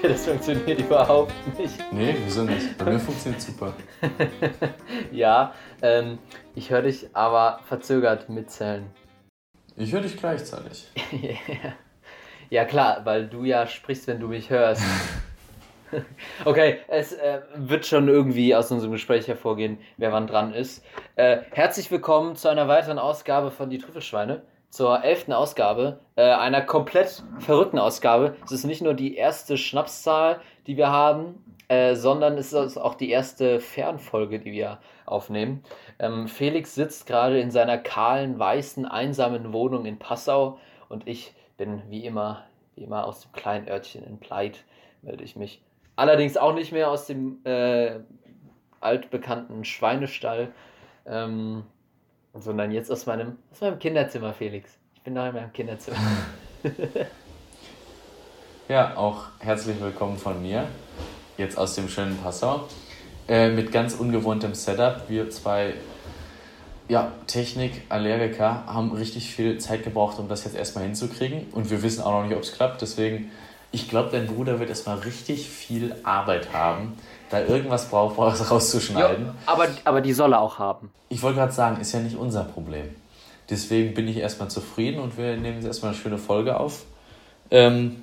Okay, das funktioniert überhaupt nicht. Nee, wieso nicht? Bei mir funktioniert super. ja, ähm, ich höre dich aber verzögert mitzählen. Ich höre dich gleichzeitig. ja, klar, weil du ja sprichst, wenn du mich hörst. okay, es äh, wird schon irgendwie aus unserem Gespräch hervorgehen, wer wann dran ist. Äh, herzlich willkommen zu einer weiteren Ausgabe von Die Trüffelschweine zur elften Ausgabe, äh, einer komplett verrückten Ausgabe. Es ist nicht nur die erste Schnapszahl, die wir haben, äh, sondern es ist auch die erste Fernfolge, die wir aufnehmen. Ähm, Felix sitzt gerade in seiner kahlen, weißen, einsamen Wohnung in Passau und ich bin wie immer, wie immer aus dem kleinen Örtchen in Pleit, melde ich mich. Allerdings auch nicht mehr aus dem äh, altbekannten Schweinestall. Ähm, sondern jetzt aus meinem, aus meinem Kinderzimmer, Felix. Ich bin noch in meinem Kinderzimmer. ja, auch herzlich willkommen von mir, jetzt aus dem schönen Passau, äh, mit ganz ungewohntem Setup. Wir zwei ja, Technik-Allergiker haben richtig viel Zeit gebraucht, um das jetzt erstmal hinzukriegen. Und wir wissen auch noch nicht, ob es klappt. Deswegen, ich glaube, dein Bruder wird erstmal richtig viel Arbeit haben, da irgendwas braucht, was rauszuschneiden. Jo, aber, aber die soll er auch haben. Ich wollte gerade sagen, ist ja nicht unser Problem. Deswegen bin ich erstmal zufrieden und wir nehmen jetzt erstmal eine schöne Folge auf. Ähm,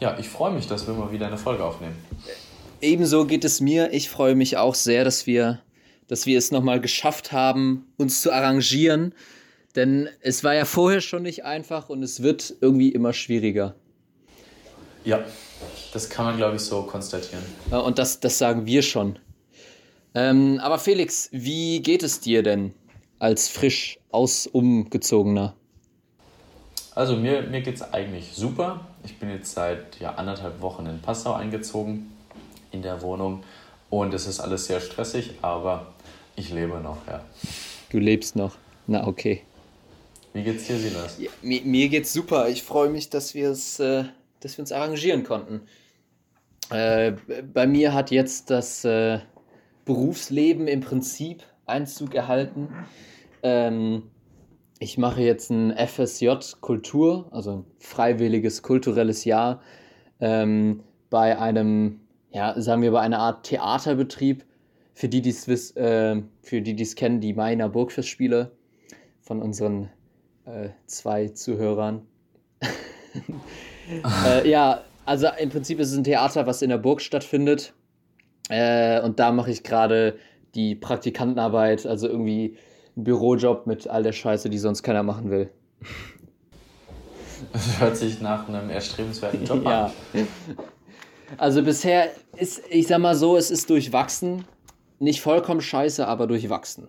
ja, ich freue mich, dass wir mal wieder eine Folge aufnehmen. Ebenso geht es mir. Ich freue mich auch sehr, dass wir, dass wir es nochmal geschafft haben, uns zu arrangieren. Denn es war ja vorher schon nicht einfach und es wird irgendwie immer schwieriger. Ja, das kann man, glaube ich, so konstatieren. Und das, das sagen wir schon. Ähm, aber Felix, wie geht es dir denn als frisch aus umgezogener? Also mir, mir geht es eigentlich super. Ich bin jetzt seit ja, anderthalb Wochen in Passau eingezogen, in der Wohnung. Und es ist alles sehr stressig, aber ich lebe noch, ja. Du lebst noch. Na, okay. Wie geht's dir, Silas? Ja, mir, mir geht's super. Ich freue mich, dass wir es, äh, dass wir uns arrangieren konnten. Äh, bei mir hat jetzt das äh, Berufsleben im Prinzip Einzug erhalten. Ähm, ich mache jetzt ein FSJ Kultur, also ein freiwilliges kulturelles Jahr, ähm, bei einem, ja, sagen wir, bei einer Art Theaterbetrieb. Für die, die es äh, die, die kennen, die Mainer Burgfestspiele von unseren äh, zwei Zuhörern. äh, ja, also im Prinzip ist es ein Theater, was in der Burg stattfindet. Äh, und da mache ich gerade die Praktikantenarbeit, also irgendwie einen Bürojob mit all der Scheiße, die sonst keiner machen will. Das hört sich nach einem erstrebenswerten Job ja. an. Also bisher ist, ich sag mal so, es ist durchwachsen. Nicht vollkommen scheiße, aber durchwachsen.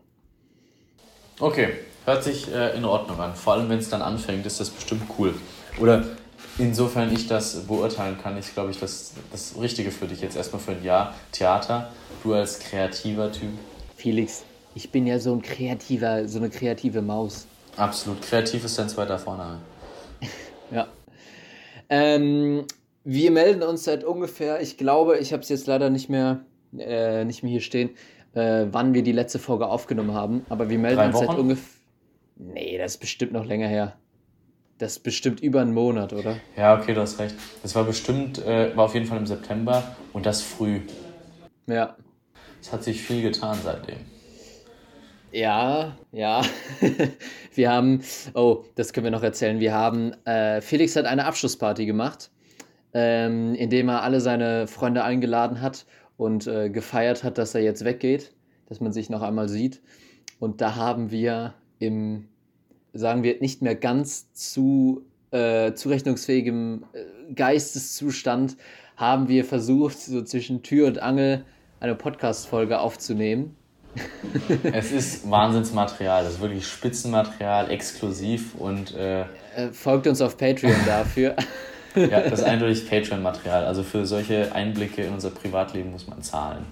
Okay, hört sich äh, in Ordnung an. Vor allem, wenn es dann anfängt, ist das bestimmt cool. Oder Insofern ich das beurteilen kann, ist, glaube ich, das, das Richtige für dich jetzt erstmal für ein Jahr Theater. Du als kreativer Typ. Felix, ich bin ja so ein kreativer, so eine kreative Maus. Absolut. Kreativ ist dein zweiter Vorname. ja. Ähm, wir melden uns seit ungefähr, ich glaube, ich habe es jetzt leider nicht mehr, äh, nicht mehr hier stehen, äh, wann wir die letzte Folge aufgenommen haben. Aber wir melden Drei uns Wochen? seit ungefähr. Nee, das ist bestimmt noch länger her. Das ist bestimmt über einen Monat, oder? Ja, okay, du hast recht. Das war bestimmt, äh, war auf jeden Fall im September und das früh. Ja. Es hat sich viel getan seitdem. Ja, ja. wir haben, oh, das können wir noch erzählen. Wir haben, äh, Felix hat eine Abschlussparty gemacht, ähm, indem er alle seine Freunde eingeladen hat und äh, gefeiert hat, dass er jetzt weggeht, dass man sich noch einmal sieht. Und da haben wir im sagen wir, nicht mehr ganz zu äh, zurechnungsfähigem äh, Geisteszustand haben wir versucht, so zwischen Tür und Angel eine Podcast-Folge aufzunehmen. es ist Wahnsinnsmaterial, das ist wirklich Spitzenmaterial, exklusiv und. Äh, äh Folgt uns auf Patreon dafür. ja, das ist eindeutig Patreon-Material. Also für solche Einblicke in unser Privatleben muss man zahlen.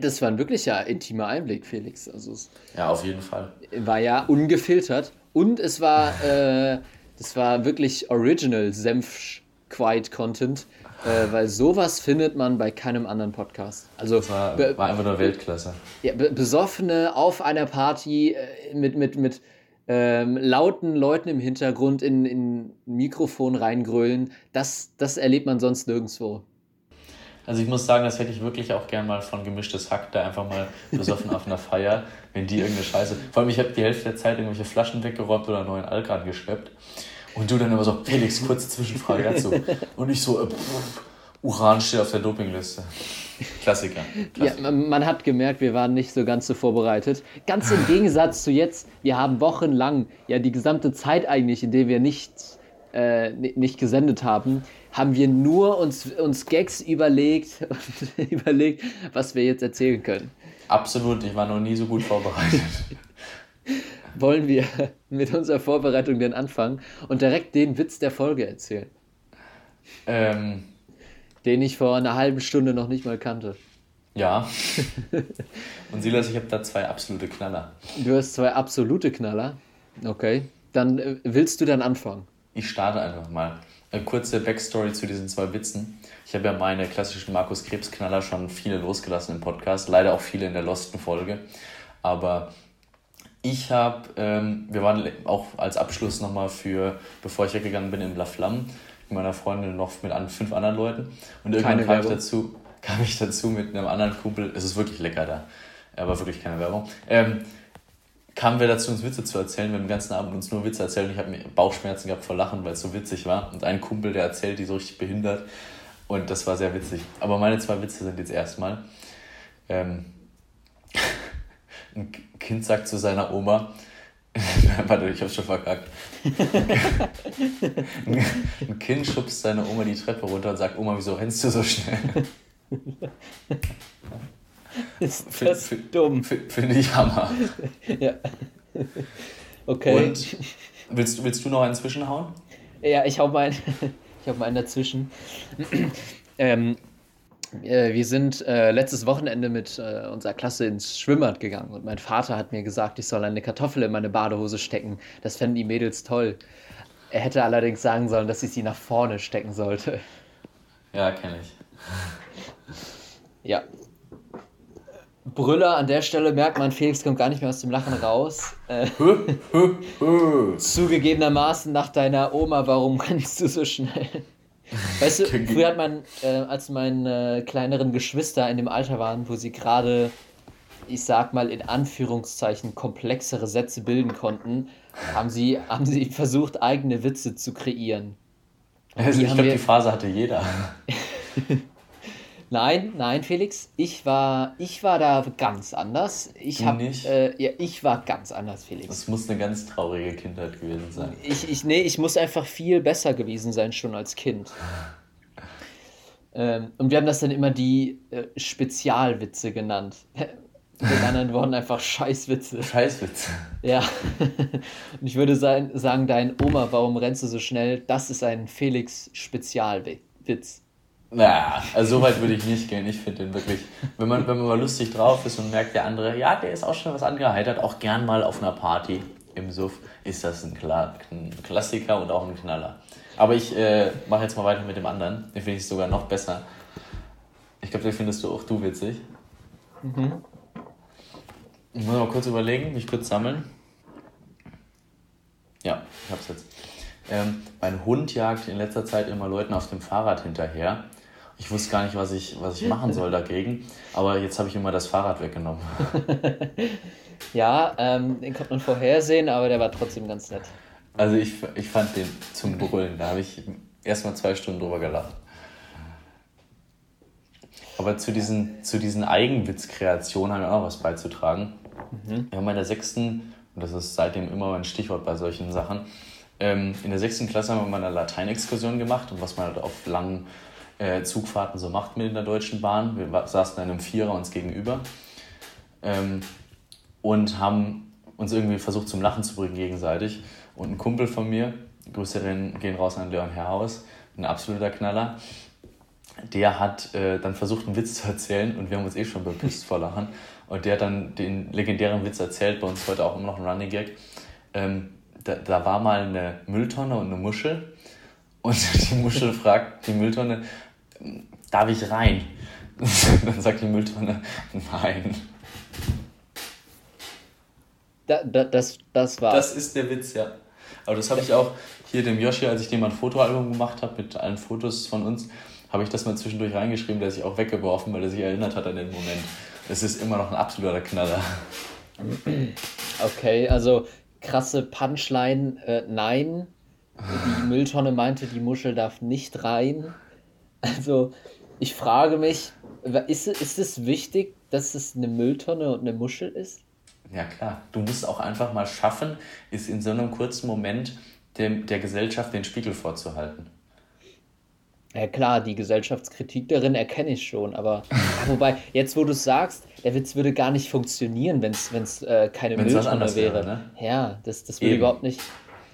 Das war ein wirklicher intimer Einblick, Felix. Also ja, auf jeden Fall. War ja ungefiltert und es war, äh, das war wirklich original Senf Quiet Content, äh, weil sowas findet man bei keinem anderen Podcast. Also das war, war einfach nur Weltklasse. Ja, Besoffene auf einer Party äh, mit, mit, mit ähm, lauten Leuten im Hintergrund in, in ein Mikrofon reingrölen, das, das erlebt man sonst nirgendwo. Also ich muss sagen, das hätte ich wirklich auch gern mal von gemischtes Hack da einfach mal besoffen auf einer Feier, wenn die irgendeine Scheiße. Vor allem, ich habe die Hälfte der Zeit irgendwelche Flaschen weggeräumt oder neuen Alk angeschleppt. Und du dann immer so, Felix, kurze Zwischenfrage dazu. Und ich so, äh, pff, Uran steht auf der Dopingliste. Klassiker. Klassiker. Ja, man hat gemerkt, wir waren nicht so ganz so vorbereitet. Ganz im Gegensatz zu jetzt, wir haben wochenlang, ja die gesamte Zeit eigentlich, in der wir nicht, äh, nicht gesendet haben, haben wir nur uns, uns Gags überlegt und überlegt, was wir jetzt erzählen können. Absolut, ich war noch nie so gut vorbereitet. Wollen wir mit unserer Vorbereitung denn anfangen und direkt den Witz der Folge erzählen? Ähm, den ich vor einer halben Stunde noch nicht mal kannte. Ja. Und Silas, ich habe da zwei absolute Knaller. Du hast zwei absolute Knaller? Okay. Dann äh, willst du dann anfangen? Ich starte einfach mal. Eine kurze Backstory zu diesen zwei Witzen. Ich habe ja meine klassischen Markus Krebs Knaller schon viele losgelassen im Podcast, leider auch viele in der Losten Folge. Aber ich habe, ähm, wir waren auch als Abschluss nochmal für, bevor ich weggegangen bin, in La Flamme mit meiner Freundin noch mit an, fünf anderen Leuten. Und irgendwann kam ich, dazu, kam ich dazu mit einem anderen Kumpel, es ist wirklich lecker da, aber wirklich keine Werbung. Ähm, kamen wir dazu, uns Witze zu erzählen. Wir haben den ganzen Abend uns nur Witze erzählt und ich habe Bauchschmerzen gehabt vor Lachen, weil es so witzig war. Und ein Kumpel, der erzählt, die so richtig behindert. Und das war sehr witzig. Aber meine zwei Witze sind jetzt erstmal. Ähm, ein Kind sagt zu seiner Oma, Warte, ich hab's schon verkackt. ein Kind schubst seine Oma die Treppe runter und sagt, Oma, wieso rennst du so schnell? Ist das find, dumm? Finde ich Hammer. ja. Okay. Und willst, willst du noch einen zwischenhauen? Ja, ich hau mal, ich hau mal einen dazwischen. ähm, äh, wir sind äh, letztes Wochenende mit äh, unserer Klasse ins Schwimmbad gegangen und mein Vater hat mir gesagt, ich soll eine Kartoffel in meine Badehose stecken. Das fänden die Mädels toll. Er hätte allerdings sagen sollen, dass ich sie nach vorne stecken sollte. Ja, kenne ich. Ja. Brüller an der Stelle merkt man, Felix kommt gar nicht mehr aus dem Lachen raus. Äh, zugegebenermaßen nach deiner Oma, warum rennst du so schnell? Weißt du, früher hat man, äh, als meine kleineren Geschwister in dem Alter waren, wo sie gerade, ich sag mal in Anführungszeichen, komplexere Sätze bilden konnten, haben sie, haben sie versucht, eigene Witze zu kreieren. Also ich glaube, die Phase hatte jeder. Nein, nein, Felix, ich war, ich war da ganz anders. Ich hab, äh, ja, ich war ganz anders, Felix. Das muss eine ganz traurige Kindheit gewesen sein. Ich, ich, nee, ich muss einfach viel besser gewesen sein schon als Kind. ähm, und wir haben das dann immer die äh, Spezialwitze genannt. Die anderen wurden einfach Scheißwitze. Scheißwitze. Ja. Und ich würde sagen, dein Oma, warum rennst du so schnell? Das ist ein Felix-Spezialwitz. Na, also so weit würde ich nicht gehen. Ich finde den wirklich, wenn man, wenn man mal lustig drauf ist und merkt, der andere, ja, der ist auch schon was angeheitert, auch gern mal auf einer Party im Suff, ist das ein, Kla ein Klassiker und auch ein Knaller. Aber ich äh, mache jetzt mal weiter mit dem anderen. Den finde ich sogar noch besser. Ich glaube, den findest du auch du witzig. Mhm. Ich muss mal kurz überlegen, mich kurz sammeln. Ja, ich hab's jetzt. Ähm, mein Hund jagt in letzter Zeit immer Leuten auf dem Fahrrad hinterher. Ich wusste gar nicht, was ich, was ich machen soll dagegen, aber jetzt habe ich immer das Fahrrad weggenommen. ja, ähm, den konnte man vorhersehen, aber der war trotzdem ganz nett. Also ich, ich fand den zum Brüllen, da habe ich erstmal zwei Stunden drüber gelacht. Aber zu diesen, zu diesen Eigenwitzkreationen haben wir auch noch was beizutragen. Mhm. Wir haben in der sechsten, und das ist seitdem immer ein Stichwort bei solchen Sachen, ähm, in der sechsten Klasse haben wir mal eine Lateinexkursion gemacht und was man halt auf langen äh, Zugfahrten so macht mit in der Deutschen Bahn. Wir saßen in einem Vierer uns gegenüber ähm, und haben uns irgendwie versucht zum Lachen zu bringen gegenseitig. Und ein Kumpel von mir, Grüße gehen raus an Leon Herrhaus, ein absoluter Knaller, der hat äh, dann versucht, einen Witz zu erzählen und wir haben uns eh schon bepisst vor Lachen. Und der hat dann den legendären Witz erzählt, bei uns heute auch immer noch ein Running Gag. Ähm, da, da war mal eine Mülltonne und eine Muschel und die Muschel fragt die Mülltonne, darf ich rein? Dann sagt die Mülltonne, nein. Da, da, das, das war's. Das ist der Witz, ja. Aber das habe ich auch hier dem Yoshi, als ich dem mal ein Fotoalbum gemacht habe mit allen Fotos von uns, habe ich das mal zwischendurch reingeschrieben, der sich auch weggeworfen, weil er sich erinnert hat an den Moment. Es ist immer noch ein absoluter Knaller. Okay, also krasse Punchline, äh, nein. Die Mülltonne meinte, die Muschel darf nicht rein. Also, ich frage mich, ist, ist es wichtig, dass es eine Mülltonne und eine Muschel ist? Ja, klar. Du musst auch einfach mal schaffen, ist in so einem kurzen Moment dem, der Gesellschaft den Spiegel vorzuhalten. Ja klar, die Gesellschaftskritik darin erkenne ich schon, aber wobei, jetzt wo du es sagst, der Witz würde gar nicht funktionieren, wenn es äh, keine wenn's Mülltonne wäre. wäre ne? Ja, das, das würde Eben. überhaupt nicht,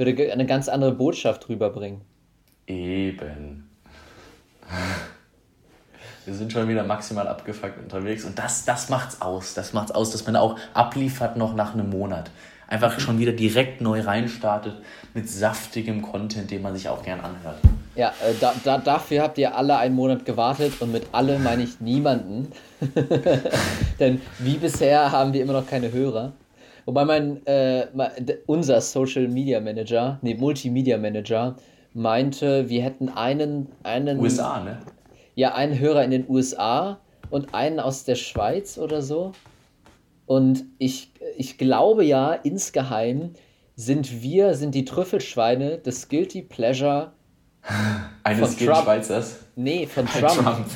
würde eine ganz andere Botschaft rüberbringen. Eben. Wir sind schon wieder maximal abgefuckt unterwegs und das, das macht's aus. Das macht's aus, dass man auch abliefert noch nach einem Monat. Einfach schon wieder direkt neu reinstartet mit saftigem Content, den man sich auch gern anhört. Ja, äh, da, da, dafür habt ihr alle einen Monat gewartet und mit alle meine ich niemanden. Denn wie bisher haben wir immer noch keine Hörer. Wobei mein, äh, unser Social Media Manager, nee, Multimedia Manager, meinte, wir hätten einen, einen. USA, ne? Ja, einen Hörer in den USA und einen aus der Schweiz oder so. Und ich, ich glaube ja, insgeheim sind wir, sind die Trüffelschweine des Guilty Pleasure eines von Trump. Schweizers? Nee, von Trump. Trump.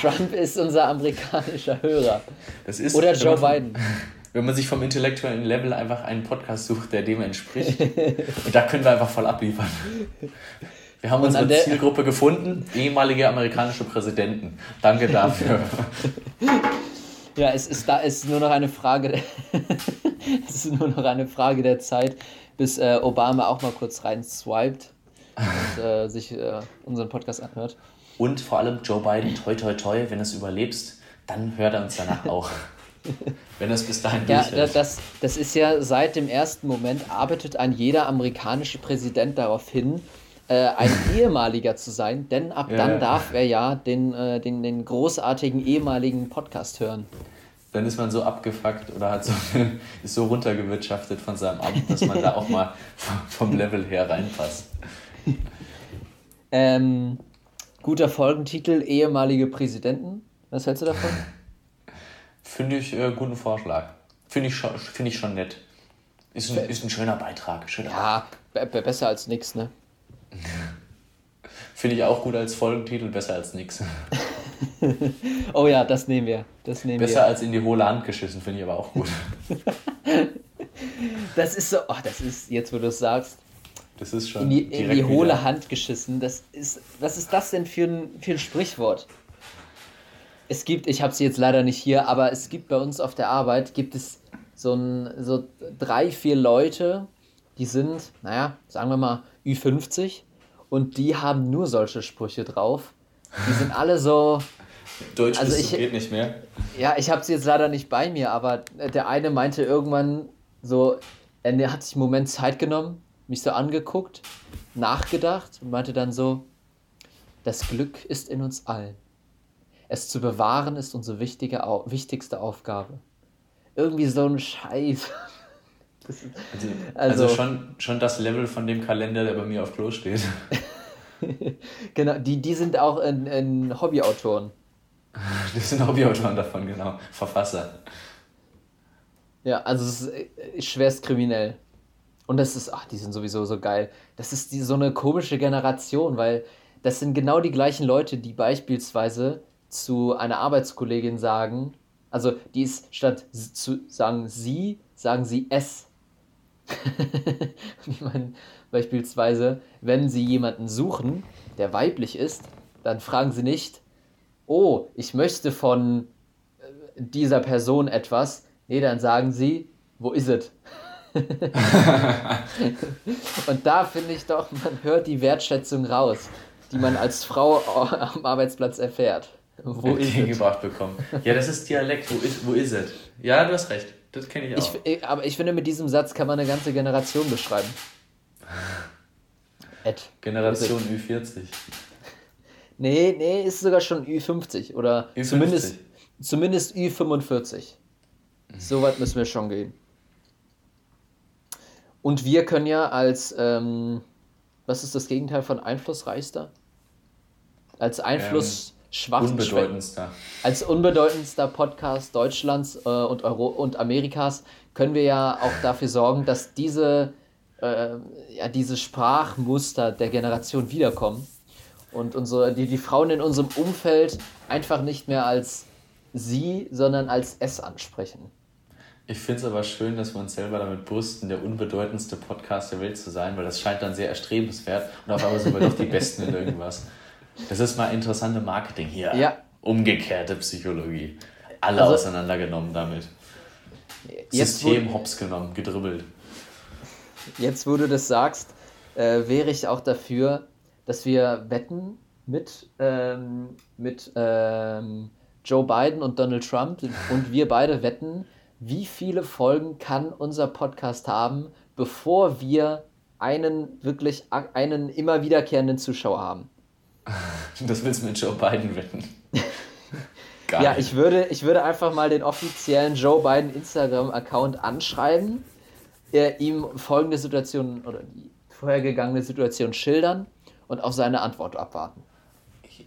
Trump ist unser amerikanischer Hörer. Ist, Oder Joe Biden. Wenn man sich vom intellektuellen Level einfach einen Podcast sucht, der dem entspricht. und da können wir einfach voll abliefern. Wir haben unsere Zielgruppe gefunden, ehemalige amerikanische Präsidenten. Danke dafür. Ja, es ist da ist nur noch eine Frage der es ist nur noch eine Frage der Zeit, bis äh, Obama auch mal kurz rein swiped und äh, sich äh, unseren Podcast anhört. Und vor allem Joe Biden, toi toi toi, wenn du es überlebst, dann hört er uns danach auch. wenn es bis dahin Ja, das, das ist ja seit dem ersten Moment, arbeitet ein jeder amerikanische Präsident darauf hin, äh, ein ehemaliger zu sein, denn ab ja, dann darf er ja den, äh, den, den großartigen ehemaligen Podcast hören. Dann ist man so abgefuckt oder hat so, ist so runtergewirtschaftet von seinem Amt, dass man da auch mal vom Level her reinpasst. Ähm, guter Folgentitel, ehemalige Präsidenten. Was hältst du davon? Finde ich äh, guten Vorschlag. Finde ich, schon, find ich schon nett. Ist ein, ist ein schöner Beitrag. Schöner ja, besser als nix, ne? Finde ich auch gut als Folgentitel, besser als nix. oh ja, das nehmen wir. Das nehmen besser wir. als in die hohle Hand geschissen, finde ich aber auch gut. das ist so, oh, das ist, jetzt wo du es sagst, das ist schon in die, in die hohle wieder. Hand geschissen. Das ist, was ist das denn für ein, für ein Sprichwort? Es gibt, ich habe es jetzt leider nicht hier, aber es gibt bei uns auf der Arbeit, gibt es so, ein, so drei, vier Leute, die sind, naja, sagen wir mal, Ü50 und die haben nur solche Sprüche drauf. Die sind alle so. Deutsch also ich, geht nicht mehr. Ja, ich habe sie jetzt leider nicht bei mir, aber der eine meinte irgendwann so, er hat sich einen Moment Zeit genommen, mich so angeguckt, nachgedacht und meinte dann so, das Glück ist in uns allen. Es zu bewahren ist unsere wichtige, wichtigste Aufgabe. Irgendwie so ein Scheiß. Ist, also, also, also, schon, schon das Level von dem Kalender, der bei mir auf Klo steht. genau, die, die sind auch in, in Hobbyautoren. Die sind Hobbyautoren davon, genau. Verfasser. Ja, also es ist schwerst kriminell. Und das ist, ach, die sind sowieso so geil. Das ist die, so eine komische Generation, weil das sind genau die gleichen Leute, die beispielsweise zu einer Arbeitskollegin sagen, also die ist statt zu sagen sie, sagen sie es. ich meine, beispielsweise, wenn sie jemanden suchen, der weiblich ist, dann fragen sie nicht, oh, ich möchte von äh, dieser Person etwas. Nee, dann sagen sie, wo ist es? und da finde ich doch, man hört die Wertschätzung raus, die man als Frau am Arbeitsplatz erfährt. Wo ist gebracht bekommen. Ja, das ist Dialekt. Wo ist, wo ist es? Ja, du hast recht. Das kenne ich auch. Ich, aber ich finde, mit diesem Satz kann man eine ganze Generation beschreiben. Ed. Generation Ü40. Nee, nee, ist sogar schon Ü50 oder Ü50. zumindest, zumindest Ü45. So weit müssen wir schon gehen. Und wir können ja als, ähm, was ist das Gegenteil von einflussreichster? Als einflussschwach. Ähm, unbedeutendster. Als unbedeutendster Podcast Deutschlands äh, und, Euro und Amerikas können wir ja auch dafür sorgen, dass diese, äh, ja, diese Sprachmuster der Generation wiederkommen und unsere, die, die Frauen in unserem Umfeld einfach nicht mehr als sie, sondern als es ansprechen. Ich finde es aber schön, dass wir uns selber damit brüsten, der unbedeutendste Podcast der Welt zu sein, weil das scheint dann sehr erstrebenswert und auf einmal sind wir doch die Besten in irgendwas. Das ist mal interessante Marketing hier. Ja. Umgekehrte Psychologie. Alle also, auseinandergenommen damit. System hops genommen, gedribbelt. Jetzt, wo du das sagst, äh, wäre ich auch dafür, dass wir wetten mit, ähm, mit ähm, Joe Biden und Donald Trump und wir beide wetten, wie viele Folgen kann unser Podcast haben, bevor wir einen wirklich einen immer wiederkehrenden Zuschauer haben. Das willst du mit Joe Biden wetten? ja, ich würde, ich würde einfach mal den offiziellen Joe Biden Instagram-Account anschreiben, äh, ihm folgende Situation oder die vorhergegangene Situation schildern und auf seine Antwort abwarten.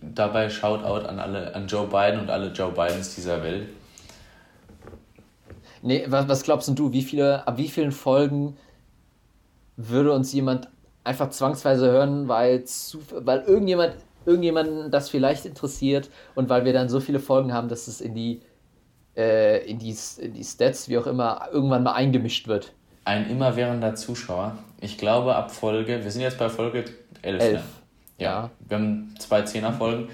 Dabei Shoutout an alle, an Joe Biden und alle Joe Bidens dieser Welt. Nee, was, was glaubst du, wie viele, ab wie vielen Folgen würde uns jemand einfach zwangsweise hören, weil, zu, weil irgendjemand, irgendjemanden das vielleicht interessiert und weil wir dann so viele Folgen haben, dass es in die, äh, in die, in die Stats, wie auch immer, irgendwann mal eingemischt wird? Ein immerwährender Zuschauer. Ich glaube, ab Folge, wir sind jetzt bei Folge 11. 11. Ne? Ja. ja. Wir haben zwei Zehnerfolgen.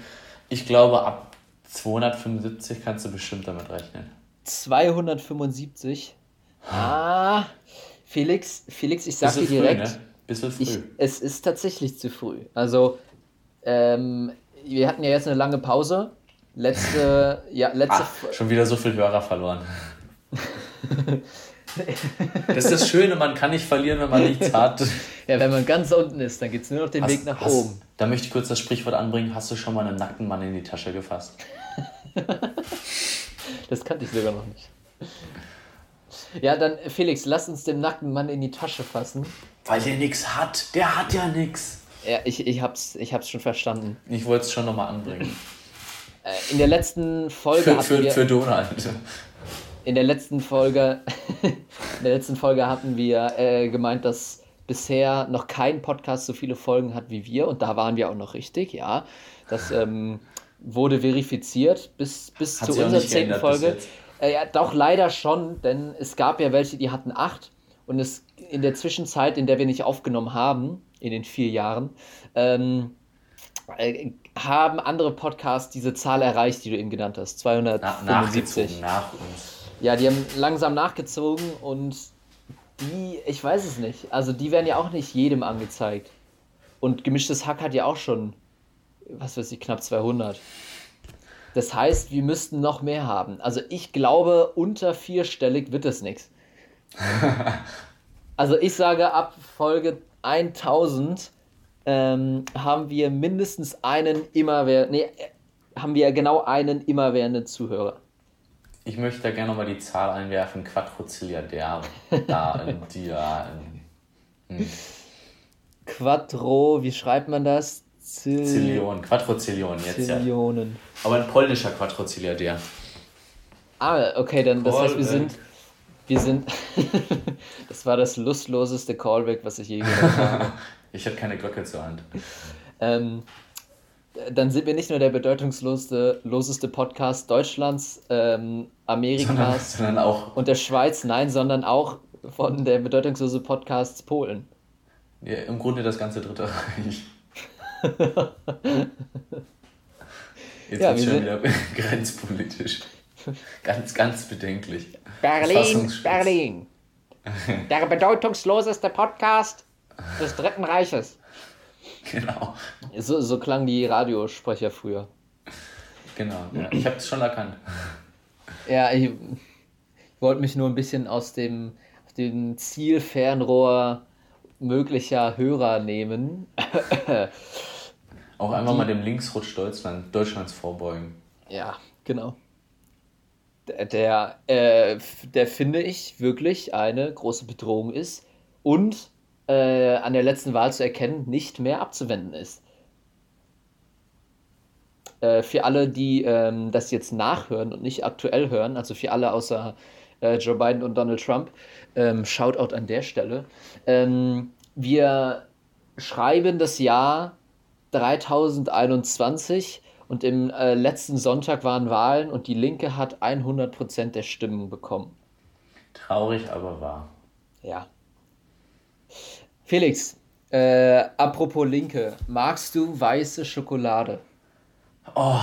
Ich glaube, ab 275 kannst du bestimmt damit rechnen. 275. Ah, Felix, Felix, ich sag dir direkt. Früh, ne? Bisschen früh. Ich, es ist tatsächlich zu früh. Also, ähm, wir hatten ja jetzt eine lange Pause. Letzte, ja, letzte. Ach, schon wieder so viel Hörer verloren. das ist das Schöne, man kann nicht verlieren, wenn man nichts hat. Ja, wenn man ganz unten ist, dann geht es nur noch den hast, Weg nach hast, oben. Da möchte ich kurz das Sprichwort anbringen: Hast du schon mal einen nackten Mann in die Tasche gefasst? Das kannte ich sogar noch nicht. Ja, dann Felix, lass uns den nackten Mann in die Tasche fassen. Weil der nichts hat. Der hat ja nichts. Ja, ich, ich, hab's, ich hab's schon verstanden. Ich wollte es schon nochmal anbringen. Äh, in der letzten Folge. Für, für, wir, für Donald. In der letzten Folge, in der letzten Folge hatten wir äh, gemeint, dass bisher noch kein Podcast so viele Folgen hat wie wir. Und da waren wir auch noch richtig, ja. Das ähm, wurde verifiziert bis, bis zu unserer zehnten Folge. Äh, ja, doch leider schon, denn es gab ja welche, die hatten acht und es in der Zwischenzeit, in der wir nicht aufgenommen haben, in den vier Jahren, ähm, äh, haben andere Podcasts diese Zahl erreicht, die du eben genannt hast, 275. Na, nach uns. Ja, die haben langsam nachgezogen und die, ich weiß es nicht, also die werden ja auch nicht jedem angezeigt. Und gemischtes Hack hat ja auch schon was weiß ich, knapp 200. Das heißt, wir müssten noch mehr haben. Also ich glaube, unter vierstellig wird es nichts. Also ich sage, ab Folge 1000 ähm, haben wir mindestens einen immerwährenden, nee, haben wir genau einen immerwährenden Zuhörer. Ich möchte da gerne nochmal die Zahl einwerfen, Quadrozilliardär. da, in Dia. Hm. Quattro, wie schreibt man das? Zillion, Quadrozillion jetzt Zillionen. ja. Aber ein polnischer Quadrozilliardär. Ah, okay, dann das heißt, wir sind, wir sind, das war das lustloseste Callback, was ich je gehört habe. ich habe keine Glocke zur Hand. Ähm, dann sind wir nicht nur der bedeutungsloseste loseste Podcast Deutschlands, ähm, Amerikas sondern, sondern auch und der Schweiz, nein, sondern auch von der bedeutungslose Podcasts Polen. Ja, im Grunde das ganze Dritte Reich. Jetzt ja, wird schon wieder grenzpolitisch. Ganz, ganz bedenklich. Berlin, Berlin. Der bedeutungsloseste Podcast des Dritten Reiches. Genau. So, so klangen die Radiosprecher früher. Genau, ja. ich habe es schon erkannt. Ja, ich, ich wollte mich nur ein bisschen aus dem, dem Zielfernrohr möglicher Hörer nehmen. Auch einfach die, mal dem Linksrutsch Deutschland, Deutschlands vorbeugen. Ja, genau. Der, äh, der finde ich wirklich eine große Bedrohung ist, und äh, an der letzten Wahl zu erkennen, nicht mehr abzuwenden ist. Äh, für alle, die ähm, das jetzt nachhören und nicht aktuell hören, also für alle außer äh, Joe Biden und Donald Trump, ähm, Shoutout an der Stelle. Ähm, wir schreiben das Jahr 3021 und im äh, letzten Sonntag waren Wahlen und die Linke hat 100% der Stimmen bekommen. Traurig, aber wahr. Ja. Felix, äh, apropos Linke, magst du weiße Schokolade? Oh,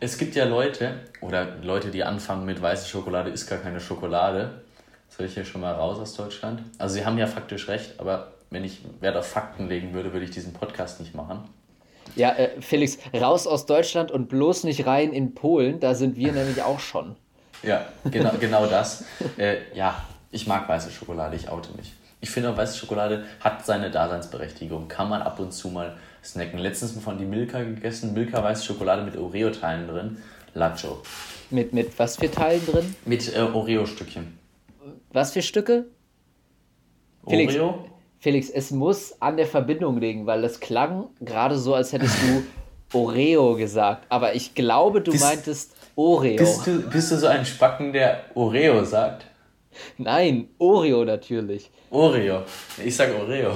es gibt ja Leute, oder Leute, die anfangen mit weiße Schokolade ist gar keine Schokolade. Soll ich hier schon mal raus aus Deutschland? Also sie haben ja faktisch recht, aber wenn ich Wert auf Fakten legen würde, würde ich diesen Podcast nicht machen. Ja, äh, Felix, raus aus Deutschland und bloß nicht rein in Polen, da sind wir nämlich auch schon. Ja, genau, genau das. Äh, ja, ich mag weiße Schokolade, ich oute mich. Ich finde, weiße Schokolade hat seine Daseinsberechtigung. Kann man ab und zu mal snacken. Letztens von die Milka gegessen, Milka weiße Schokolade mit Oreo-Teilen drin. Lacho. Mit, mit was für Teilen drin? Mit äh, Oreo-Stückchen. Was für Stücke? Felix, Oreo? Felix, es muss an der Verbindung liegen, weil das klang gerade so, als hättest du Oreo gesagt. Aber ich glaube, du bist, meintest Oreo. Bist du, bist du so ein Spacken, der Oreo sagt? Nein, Oreo natürlich. Oreo. Ich sag Oreo.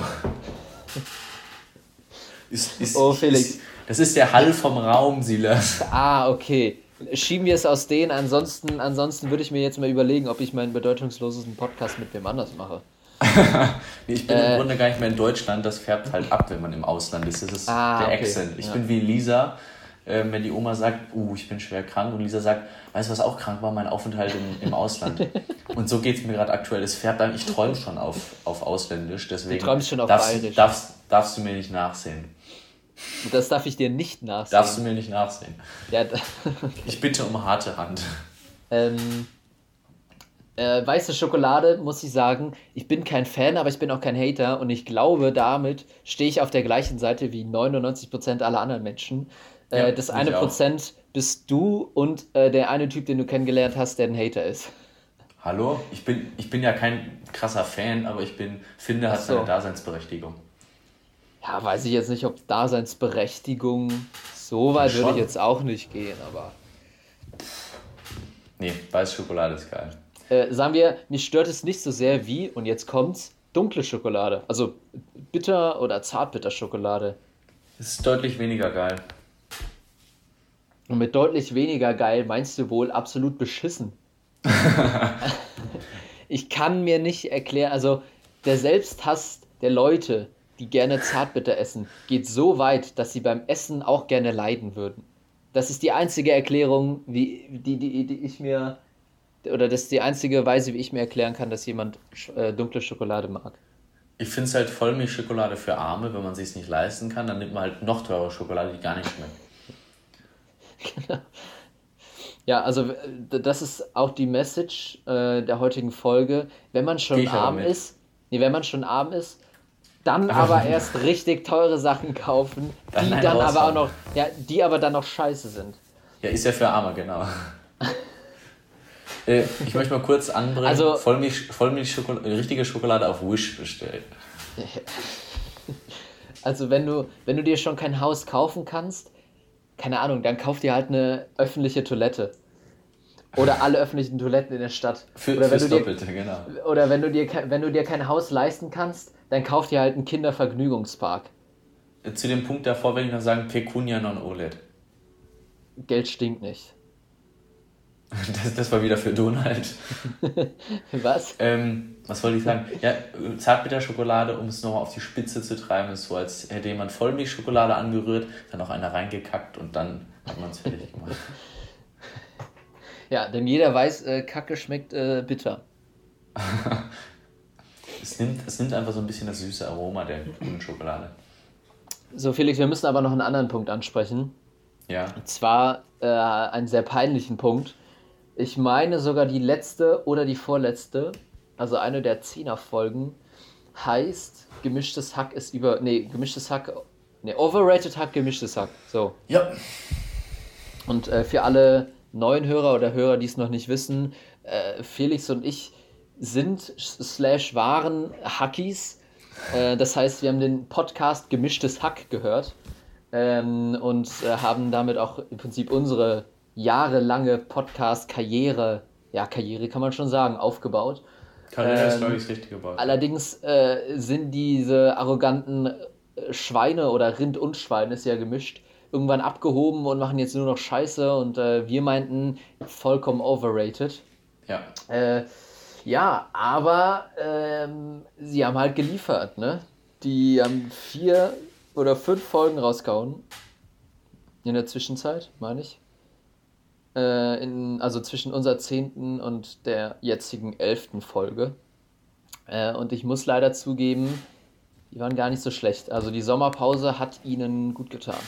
Ist, ist, oh, Felix. Ist, das ist der Hall vom Raum, Silas. Ah, okay. Schieben wir es aus denen. Ansonsten, ansonsten würde ich mir jetzt mal überlegen, ob ich meinen bedeutungslosesten Podcast mit wem anders mache. nee, ich bin äh, im Grunde gar nicht mehr in Deutschland. Das färbt halt ab, wenn man im Ausland ist. Das ist ah, der okay. Accent. Ich ja. bin wie Lisa, äh, wenn die Oma sagt, uh, ich bin schwer krank. Und Lisa sagt, weißt du, was auch krank war? Mein Aufenthalt im, im Ausland. und so geht es mir gerade aktuell. Es färbt dann, ich träume schon auf, auf Ausländisch. Deswegen du träumst schon auf darfst, Bayerisch. Darfst, darfst du mir nicht nachsehen. Das darf ich dir nicht nachsehen. Darfst du mir nicht nachsehen. Ja. Ich bitte um harte Hand. Ähm, äh, weiße Schokolade, muss ich sagen, ich bin kein Fan, aber ich bin auch kein Hater und ich glaube, damit stehe ich auf der gleichen Seite wie 99% aller anderen Menschen. Äh, ja, das eine Prozent bist du und äh, der eine Typ, den du kennengelernt hast, der ein Hater ist. Hallo? Ich bin, ich bin ja kein krasser Fan, aber ich bin, finde, hat so. seine Daseinsberechtigung ja, weiß ich jetzt nicht, ob Daseinsberechtigung so weit würde ich jetzt auch nicht gehen, aber. Nee, weiße Schokolade ist geil. Äh, sagen wir, mich stört es nicht so sehr wie, und jetzt kommt's, dunkle Schokolade. Also bitter oder zartbitter Schokolade. Es ist deutlich weniger geil. Und mit deutlich weniger geil meinst du wohl absolut beschissen. ich kann mir nicht erklären, also der Selbsthass der Leute, die gerne Zartbitter essen, geht so weit, dass sie beim Essen auch gerne leiden würden. Das ist die einzige Erklärung, wie, die, die, die ich mir, oder das ist die einzige Weise, wie ich mir erklären kann, dass jemand äh, dunkle Schokolade mag. Ich finde es halt Vollmilchschokolade für Arme, wenn man sich nicht leisten kann, dann nimmt man halt noch teure Schokolade, die gar nicht schmeckt. genau. Ja, also das ist auch die Message äh, der heutigen Folge. Wenn man schon arm ist, nee, wenn man schon arm ist, dann aber erst richtig teure Sachen kaufen, die dann, dann aber auch noch, ja, die aber dann noch scheiße sind. Ja, ist ja für Arme, genau. äh, ich möchte mal kurz anbringen, also, Vollmilch, Vollmilch Schokolade, richtige Schokolade auf Wish bestellt. Also wenn du, wenn du dir schon kein Haus kaufen kannst, keine Ahnung, dann kauf dir halt eine öffentliche Toilette. Oder alle öffentlichen Toiletten in der Stadt. Für, oder wenn fürs du dir, Doppelte, genau. Oder wenn du, dir, wenn du dir kein Haus leisten kannst, dann kauf dir halt einen Kindervergnügungspark. Zu dem Punkt davor will ich noch sagen, Pecunia non OLED. Geld stinkt nicht. Das, das war wieder für Donald. was? Ähm, was wollte ich sagen? Ja, Zartbitterschokolade, um es nochmal auf die Spitze zu treiben, ist so, als hätte jemand Vollmilchschokolade angerührt, dann auch einer reingekackt und dann hat man es fertig gemacht. Ja, denn jeder weiß, äh, Kacke schmeckt äh, bitter. Es nimmt, es nimmt einfach so ein bisschen das süße Aroma der guten Schokolade. So, Felix, wir müssen aber noch einen anderen Punkt ansprechen. Ja. Und zwar äh, einen sehr peinlichen Punkt. Ich meine sogar die letzte oder die vorletzte, also eine der Zehner-Folgen, heißt Gemischtes Hack ist über. Nee, gemischtes Hack. Nee, overrated Hack, gemischtes Hack. So. Ja. Und äh, für alle neuen Hörer oder Hörer, die es noch nicht wissen, äh, Felix und ich sind slash waren Hackies Äh, das heißt, wir haben den Podcast Gemischtes Hack gehört ähm, und äh, haben damit auch im Prinzip unsere jahrelange Podcast-Karriere, ja, Karriere kann man schon sagen, aufgebaut. Karriere ähm, ist, glaube ich, das richtige Wort. Allerdings äh, sind diese arroganten äh, Schweine oder Rind und Schwein ist ja gemischt, irgendwann abgehoben und machen jetzt nur noch Scheiße und äh, wir meinten vollkommen overrated. Ja. Äh, ja, aber ähm, sie haben halt geliefert, ne? Die haben vier oder fünf Folgen rausgehauen. In der Zwischenzeit, meine ich. Äh, in, also zwischen unserer zehnten und der jetzigen elften Folge. Äh, und ich muss leider zugeben, die waren gar nicht so schlecht. Also die Sommerpause hat ihnen gut getan.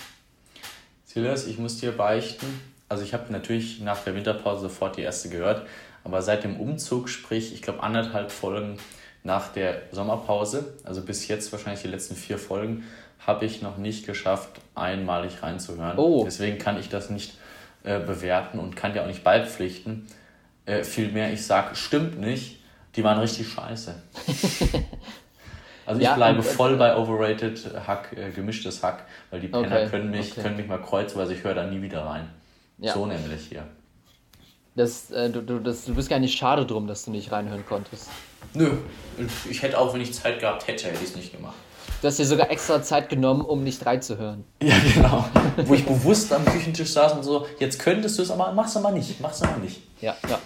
Silas, ich muss dir beichten. Also ich habe natürlich nach der Winterpause sofort die erste gehört, aber seit dem Umzug, sprich, ich glaube anderthalb Folgen nach der Sommerpause, also bis jetzt wahrscheinlich die letzten vier Folgen, habe ich noch nicht geschafft, einmalig reinzuhören. Oh. Deswegen kann ich das nicht äh, bewerten und kann dir auch nicht beipflichten. Äh, vielmehr, ich sage, stimmt nicht, die waren richtig scheiße. also ich ja, bleibe und, voll bei overrated Hack, äh, gemischtes Hack, weil die Penner okay, können, mich, okay. können mich mal kreuzen, weil ich höre da nie wieder rein. Ja. So nämlich hier. Das, äh, du, du, das, du bist gar nicht schade drum, dass du nicht reinhören konntest. Nö, ich hätte auch, wenn ich Zeit gehabt hätte, hätte ich es nicht gemacht. Du hast dir sogar extra Zeit genommen, um nicht reinzuhören. Ja, genau. Wo ich bewusst am Küchentisch saß und so, jetzt könntest du es aber, mach's aber nicht, mach's aber nicht. Ja, ja.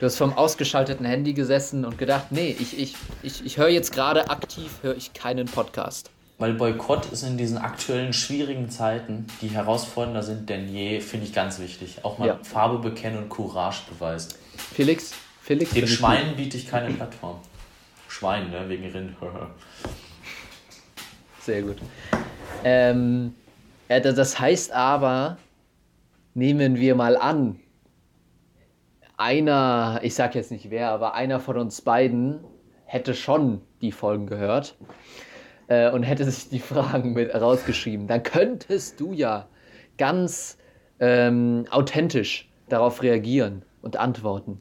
Du hast vom ausgeschalteten Handy gesessen und gedacht, nee, ich, ich, ich, ich höre jetzt gerade aktiv, höre ich keinen Podcast. Weil Boykott ist in diesen aktuellen schwierigen Zeiten, die herausfordernder sind denn je, finde ich ganz wichtig. Auch mal ja. Farbe bekennen und Courage beweisen. Felix, Felix. Den Schweinen biete ich keine Plattform. Schwein, ne? Wegen Rind. Sehr gut. Ähm, das heißt aber, nehmen wir mal an, einer, ich sag jetzt nicht wer, aber einer von uns beiden hätte schon die Folgen gehört äh, und hätte sich die Fragen mit rausgeschrieben. Dann könntest du ja ganz ähm, authentisch darauf reagieren und antworten.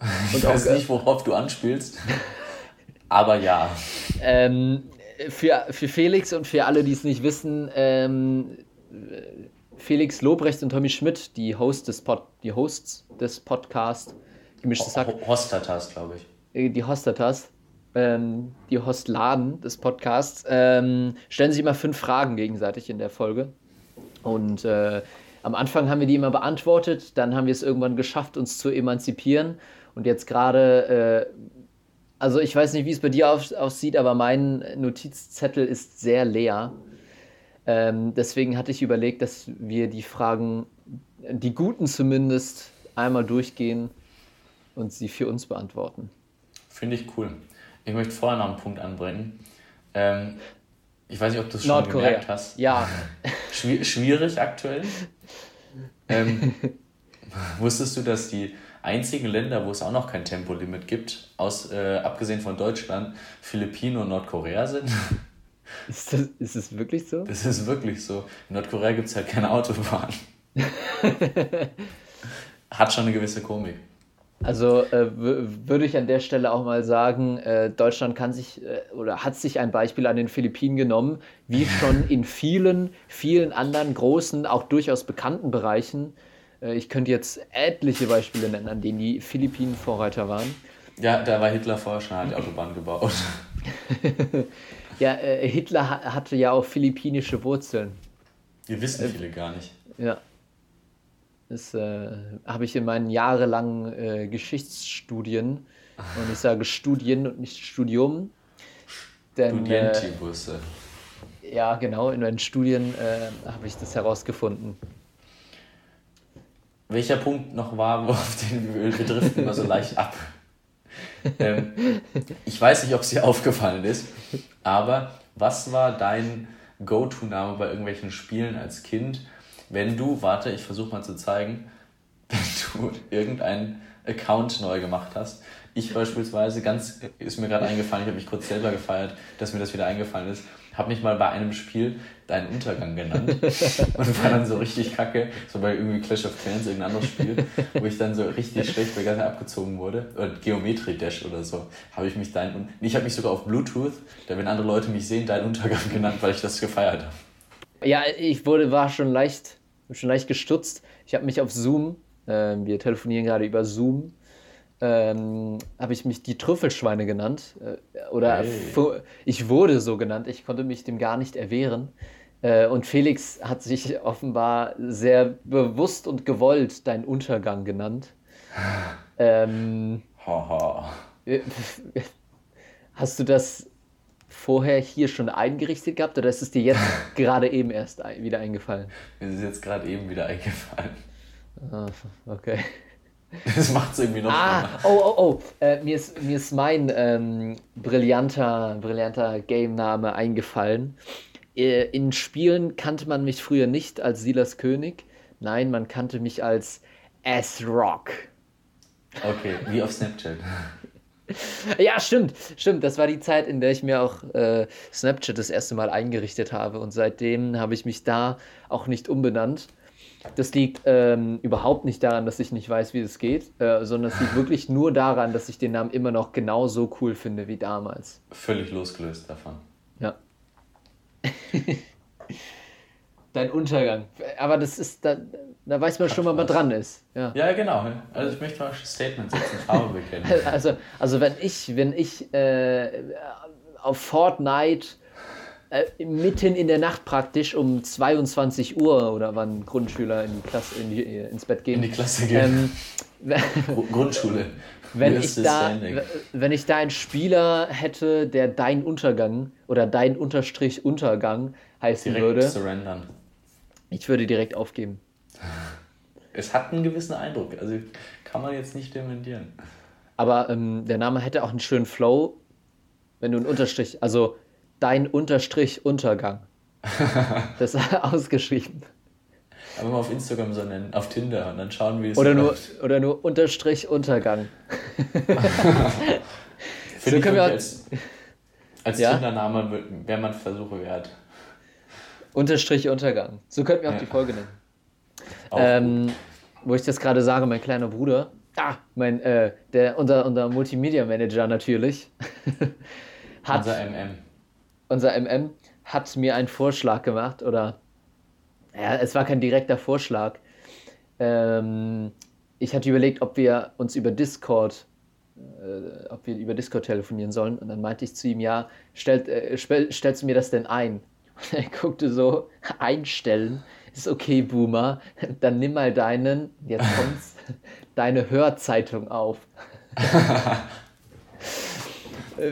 Und ich weiß auch, nicht, worauf du anspielst, aber ja. Ähm, für, für Felix und für alle, die es nicht wissen, ähm, Felix Lobrecht und Tommy Schmidt, die, Host des Pod, die Hosts des Podcasts, gemischtes Hack. Hostatas, glaube ich. Äh, die Hostatas, ähm, die Hostladen des Podcasts, ähm, stellen sich immer fünf Fragen gegenseitig in der Folge. Und äh, am Anfang haben wir die immer beantwortet, dann haben wir es irgendwann geschafft, uns zu emanzipieren. Und jetzt gerade äh, also ich weiß nicht, wie es bei dir aus, aussieht, aber mein Notizzettel ist sehr leer. Ähm, deswegen hatte ich überlegt, dass wir die Fragen, die guten zumindest, einmal durchgehen und sie für uns beantworten. Finde ich cool. Ich möchte vorher noch einen Punkt anbringen. Ähm, ich weiß nicht, ob du es schon gemerkt hast. Ja. schwierig aktuell. Ähm, wusstest du, dass die einzigen Länder, wo es auch noch kein Tempolimit gibt, aus, äh, abgesehen von Deutschland, Philippinen und Nordkorea sind. Ist das, ist das wirklich so? Das ist wirklich so. In Nordkorea gibt es halt keine Autobahn. Hat schon eine gewisse Komik. Also äh, würde ich an der Stelle auch mal sagen, äh, Deutschland kann sich äh, oder hat sich ein Beispiel an den Philippinen genommen, wie schon in vielen, vielen anderen großen, auch durchaus bekannten Bereichen ich könnte jetzt etliche Beispiele nennen, an denen die Philippinen Vorreiter waren. Ja, da war Hitler vorher schon, hat die Autobahn gebaut. ja, äh, Hitler hatte ja auch philippinische Wurzeln. Die wissen äh, viele gar nicht. Ja. Das äh, habe ich in meinen jahrelangen äh, Geschichtsstudien, und ich sage Studien und nicht Studium. Denn, Studientibusse. Äh, ja, genau, in meinen Studien habe ich das herausgefunden welcher Punkt noch war, auf den wir, driften immer so leicht ab. Ähm, ich weiß nicht, ob es dir aufgefallen ist, aber was war dein Go-To-Name bei irgendwelchen Spielen als Kind, wenn du, warte, ich versuche mal zu zeigen, wenn du irgendein, Account neu gemacht hast. Ich beispielsweise, ganz ist mir gerade eingefallen, ich habe mich kurz selber gefeiert, dass mir das wieder eingefallen ist, habe mich mal bei einem Spiel deinen Untergang genannt und war dann so richtig kacke, so bei irgendwie Clash of Clans, irgendein anderes Spiel, wo ich dann so richtig schlecht bei Ganze abgezogen wurde, oder Geometry Dash oder so, habe ich mich dein, ich habe mich sogar auf Bluetooth, da wenn andere Leute mich sehen, deinen Untergang genannt, weil ich das gefeiert habe. Ja, ich wurde, war schon leicht, schon leicht gestutzt. Ich habe mich auf Zoom, äh, wir telefonieren gerade über Zoom, ähm, habe ich mich die Trüffelschweine genannt. Äh, oder hey. ich wurde so genannt. Ich konnte mich dem gar nicht erwehren. Äh, und Felix hat sich offenbar sehr bewusst und gewollt deinen Untergang genannt. ähm, hast du das vorher hier schon eingerichtet gehabt oder ist es dir jetzt gerade eben erst wieder eingefallen? Es ist jetzt gerade eben wieder eingefallen. Ah, okay. Das macht es irgendwie noch. Ah, oh, oh, oh. Äh, mir, ist, mir ist mein ähm, brillanter, brillanter Game-Name eingefallen. Äh, in Spielen kannte man mich früher nicht als Silas König. Nein, man kannte mich als S-Rock. Okay, wie auf Snapchat. Ja, stimmt, stimmt. Das war die Zeit, in der ich mir auch äh, Snapchat das erste Mal eingerichtet habe. Und seitdem habe ich mich da auch nicht umbenannt. Das liegt ähm, überhaupt nicht daran, dass ich nicht weiß, wie es geht, äh, sondern es liegt wirklich nur daran, dass ich den Namen immer noch genauso cool finde wie damals. Völlig losgelöst davon. Ja. Dein Untergang. Aber das ist, da, da weiß man Hat schon, wann man dran ist. Ja. ja, genau. Also ich möchte mal ein Statement setzen, Farbe bekennen. Also, also wenn ich, wenn ich äh, auf Fortnite äh, mitten in der Nacht praktisch um 22 Uhr oder wann Grundschüler in die Klasse, in die, äh, ins Bett gehen. In die Klasse gehen. Ähm, Grundschule. Wenn ich, da, wenn ich da einen Spieler hätte, der dein Untergang oder dein Unterstrich Untergang heißen direkt würde. Surrendern. Ich würde direkt aufgeben. Es hat einen gewissen Eindruck, also kann man jetzt nicht dementieren. Aber ähm, der Name hätte auch einen schönen Flow, wenn du einen Unterstrich, also dein Unterstrich Untergang. das ist ausgeschrieben. Aber mal auf Instagram so nennen, auf Tinder und dann schauen, wie es oder nur Oder nur Unterstrich Untergang. Finde so ich wir als, als ja? Tinder-Name wäre man Versuche wert. Unterstrich Untergang. So könnten wir auch ja. die Folge nennen. Ähm, wo ich das gerade sage, mein kleiner Bruder, ah, mein, äh, der, unser, unser Multimedia Manager natürlich, hat. Unser MM unser MM hat mir einen Vorschlag gemacht oder ja, es war kein direkter Vorschlag. Ähm, ich hatte überlegt, ob wir uns über Discord, äh, ob wir über Discord telefonieren sollen. Und dann meinte ich zu ihm, ja, stellt, äh, stellst du mir das denn ein? Und er guckte so, einstellen, ist okay, Boomer, dann nimm mal deinen, jetzt kommt's, deine Hörzeitung auf.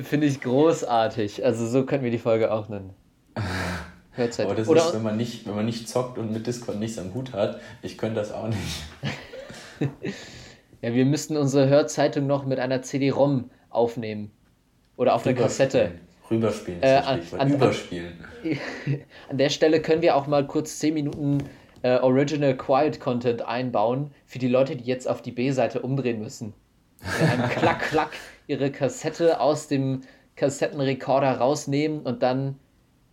Finde ich großartig. Also so können wir die Folge auch nennen. Hörzeit. Aber das Oder ist, wenn man, nicht, wenn man nicht zockt und mit Discord nichts am Hut hat. Ich könnte das auch nicht. ja, wir müssten unsere Hörzeitung noch mit einer CD-ROM aufnehmen. Oder auf einer Kassette. Rüberspielen. Äh, an, an, Überspielen. An, an, der Stelle können wir auch mal kurz 10 Minuten äh, Original Quiet Content einbauen für die Leute, die jetzt auf die B-Seite umdrehen müssen. Ein Klack, Klack ihre Kassette aus dem Kassettenrekorder rausnehmen und dann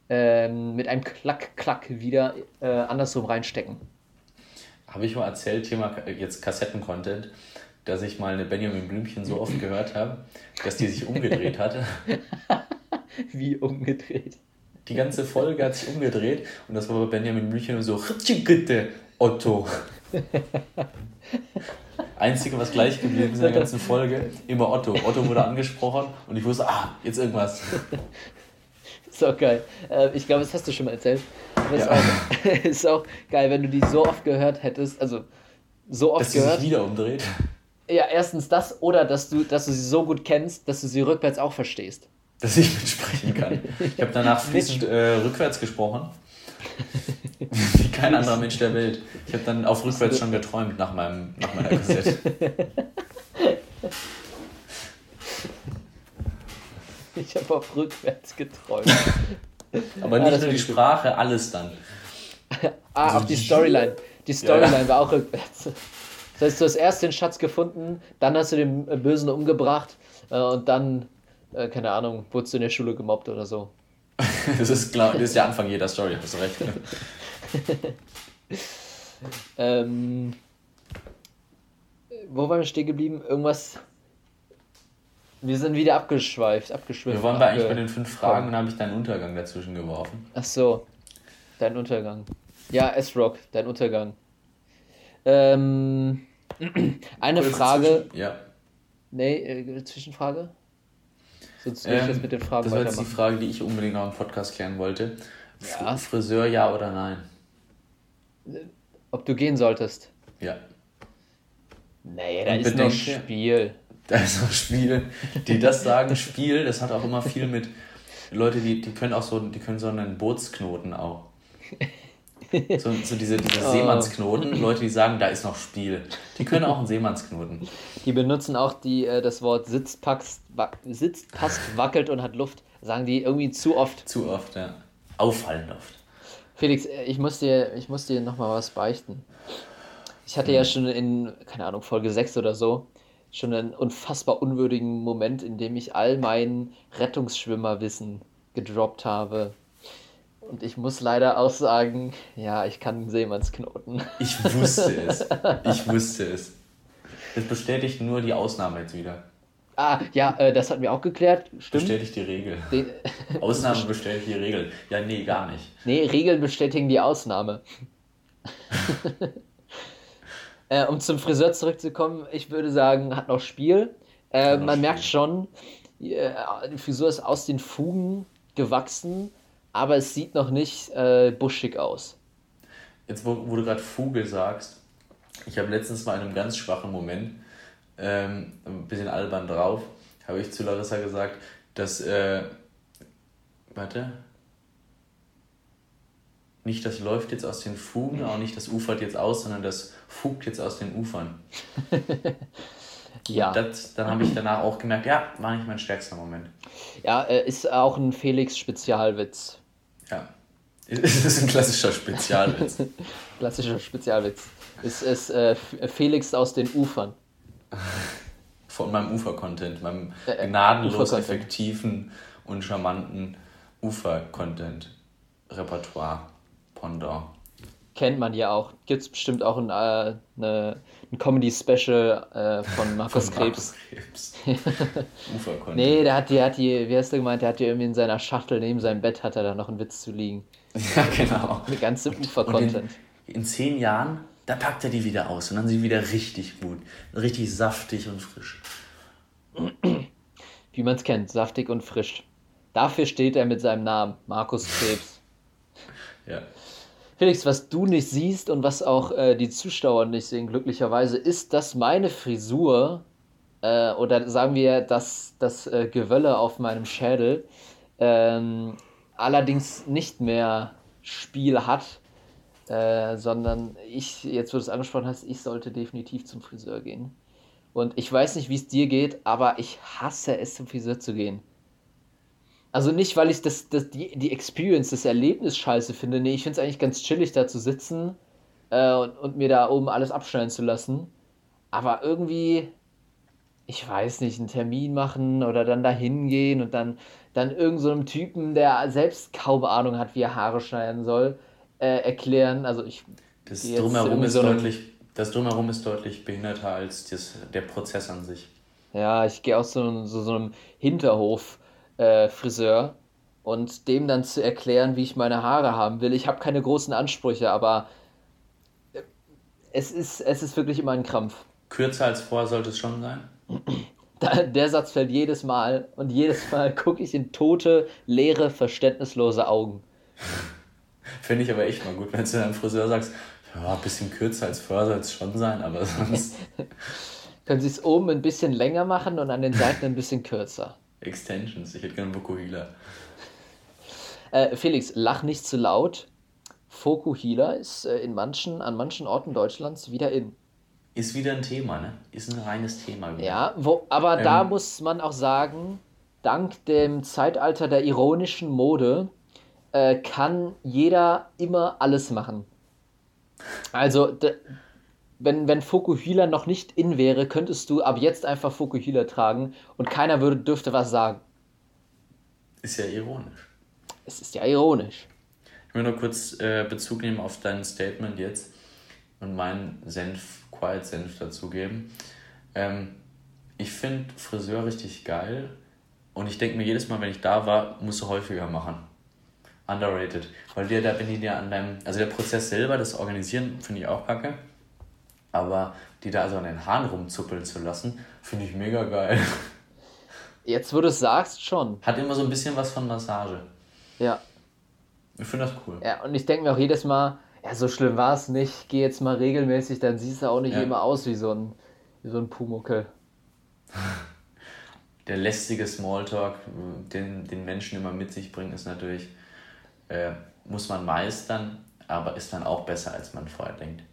ähm, mit einem Klack, Klack wieder äh, andersrum reinstecken. Habe ich mal erzählt, Thema jetzt Kassetten-Content, dass ich mal eine Benjamin Blümchen so oft gehört habe, dass die sich umgedreht hatte. Wie umgedreht? Die ganze Folge hat sich umgedreht und das war bei Benjamin Blümchen so Otto. Einzige, was gleich geblieben ist in der ganzen Folge, immer Otto. Otto wurde angesprochen und ich wusste, ah, jetzt irgendwas. Ist auch geil. Äh, ich glaube, das hast du schon mal erzählt. Aber ja. ist, auch, ist auch geil, wenn du die so oft gehört hättest, also so oft dass gehört. Dass sie sich wieder umdreht. Ja, erstens das oder dass du, dass du sie so gut kennst, dass du sie rückwärts auch verstehst. Dass ich mitsprechen kann. Ich habe danach fließend äh, rückwärts gesprochen. Wie kein anderer Mensch der Welt. Ich habe dann auf rückwärts schon geträumt nach, meinem, nach meiner Kassette. Ich habe auf rückwärts geträumt. Aber nicht ah, nur die Sprache, alles dann. ah, also auch die Storyline. Die Storyline ja, ja. war auch rückwärts. Das heißt, du hast erst den Schatz gefunden, dann hast du den äh, Bösen umgebracht äh, und dann, äh, keine Ahnung, wurdest du in der Schule gemobbt oder so. das, ist klar, das ist der Anfang jeder Story, hast du recht. ähm, wo waren wir stehen geblieben? Irgendwas. Wir sind wieder abgeschweift, abgeschweift. Wir waren bei eigentlich bei den fünf Fragen und dann habe ich deinen Untergang dazwischen geworfen. Ach so, dein Untergang. Ja, S-Rock, dein Untergang. Ähm, eine Kurz Frage. Zwischen, ja. Nee, äh, Zwischenfrage? Sonst will ähm, ich jetzt mit den Fragen Das war jetzt die Frage, die ich unbedingt noch im Podcast klären wollte. Ja. Friseur, ja oder nein? Ob du gehen solltest? Ja. Nee, da Und ist noch Spiel. Da ist noch Spiel. Die das sagen, Spiel, das hat auch immer viel mit Leute, die, die können auch so, die können so einen Bootsknoten auch. So, so diese, diese oh. Seemannsknoten, Leute, die sagen, da ist noch Spiel. Die können auch einen Seemannsknoten. Die benutzen auch die, äh, das Wort sitzt, packst, sitzt, passt, wackelt und hat Luft. Sagen die irgendwie zu oft. Zu oft, ja. Auffallend oft. Felix, äh, ich muss dir, ich muss dir nochmal was beichten. Ich hatte ja hm. schon in, keine Ahnung, Folge 6 oder so, schon einen unfassbar unwürdigen Moment, in dem ich all mein Rettungsschwimmerwissen gedroppt habe. Und ich muss leider auch sagen, ja, ich kann Seemannsknoten. Ich wusste es. Ich wusste es. Das bestätigt nur die Ausnahme jetzt wieder. Ah, ja, äh, das hatten wir auch geklärt. Stimmt. Bestätigt die Regel. Den, Ausnahme bestätigt die Regel. Ja, nee, gar nicht. Nee, Regeln bestätigen die Ausnahme. äh, um zum Friseur zurückzukommen, ich würde sagen, hat noch Spiel. Äh, man Spiel. merkt schon, äh, die Frisur ist aus den Fugen gewachsen aber es sieht noch nicht äh, buschig aus. Jetzt, wo, wo du gerade Vogel sagst, ich habe letztens mal in einem ganz schwachen Moment, ähm, ein bisschen albern drauf, habe ich zu Larissa gesagt, dass, äh, warte, nicht das läuft jetzt aus den Fugen, auch nicht das ufert jetzt aus, sondern das fugt jetzt aus den Ufern. ja. Das, dann habe ich danach auch gemerkt, ja, war nicht mein stärkster Moment. Ja, äh, ist auch ein Felix-Spezialwitz. Ja. Es ist ein klassischer Spezialwitz. klassischer Spezialwitz. Es ist äh, Felix aus den Ufern. Von meinem Ufer-Content, meinem äh, gnadenlos Ufer effektiven und charmanten Ufer-Content-Repertoire. Pendant. Kennt man ja auch. Gibt es bestimmt auch ein, äh, eine, ein Comedy-Special äh, von Markus von Krebs. Krebs. Ufercontent. nee, der hat die, hat die, wie hast du gemeint, der hat die irgendwie in seiner Schachtel neben seinem Bett hat er da noch einen Witz zu liegen. Ja, genau. Eine ganze Ufer-Content. In, in zehn Jahren, da packt er die wieder aus und dann sind sie wieder richtig gut. Richtig saftig und frisch. Wie man es kennt, saftig und frisch. Dafür steht er mit seinem Namen, Markus Krebs. ja. Felix, was du nicht siehst und was auch äh, die Zuschauer nicht sehen, glücklicherweise, ist, dass meine Frisur äh, oder sagen wir das, das äh, Gewölle auf meinem Schädel ähm, allerdings nicht mehr Spiel hat, äh, sondern ich, jetzt wo du es angesprochen hast, ich sollte definitiv zum Friseur gehen. Und ich weiß nicht, wie es dir geht, aber ich hasse es, zum Friseur zu gehen. Also nicht, weil ich das, das, die, die Experience, das Erlebnis scheiße finde. Nee, ich finde es eigentlich ganz chillig, da zu sitzen äh, und, und mir da oben alles abschneiden zu lassen. Aber irgendwie, ich weiß nicht, einen Termin machen oder dann da hingehen und dann, dann irgendeinem so Typen, der selbst kaum Ahnung hat, wie er Haare schneiden soll, äh, erklären. Also ich. Das drumherum, ist so deutlich, das drumherum ist deutlich behinderter als das, der Prozess an sich. Ja, ich gehe aus so, so, so einem Hinterhof äh, und dem dann zu erklären, wie ich meine Haare haben will. Ich habe keine großen Ansprüche, aber äh, es ist, es ist wirklich immer ein Krampf. Kürzer als vorher sollte es schon sein? Der Satz fällt jedes Mal und jedes Mal gucke ich in tote, leere, verständnislose Augen. Finde ich aber echt mal gut, wenn du deinem Friseur sagst, ja, ein bisschen kürzer als vorher soll es schon sein, aber sonst. Können Sie es oben ein bisschen länger machen und an den Seiten ein bisschen kürzer? Extensions. Ich hätte gerne Vokuhila. Äh, Felix, lach nicht zu laut. Fokuhila ist äh, in manchen, an manchen Orten Deutschlands wieder in. Ist wieder ein Thema, ne? Ist ein reines Thema. Wieder. Ja, wo, aber ähm, da muss man auch sagen, dank dem Zeitalter der ironischen Mode äh, kann jeder immer alles machen. Also wenn, wenn Fokuhila noch nicht in wäre, könntest du ab jetzt einfach Fokuhila tragen und keiner würde, dürfte was sagen. Ist ja ironisch. Es ist ja ironisch. Ich will nur kurz äh, Bezug nehmen auf dein Statement jetzt und meinen Senf, Quiet-Senf dazugeben. Ähm, ich finde Friseur richtig geil und ich denke mir jedes Mal, wenn ich da war, musst du häufiger machen. Underrated. Weil dir da, wenn die dir an deinem, also der Prozess selber, das Organisieren, finde ich auch kacke. Aber die da also an den Haaren rumzuppeln zu lassen, finde ich mega geil. Jetzt, wo du es sagst, schon. Hat immer so ein bisschen was von Massage. Ja. Ich finde das cool. Ja, und ich denke mir auch jedes Mal, ja, so schlimm war es nicht, geh jetzt mal regelmäßig, dann siehst du auch nicht Ja. immer aus wie so ein, wie so ein Pumuckel. Der lästige Smalltalk, den, den Menschen immer mit sich bringt, ist natürlich, äh, muss man meistern, aber ist dann auch besser, als man vorher denkt.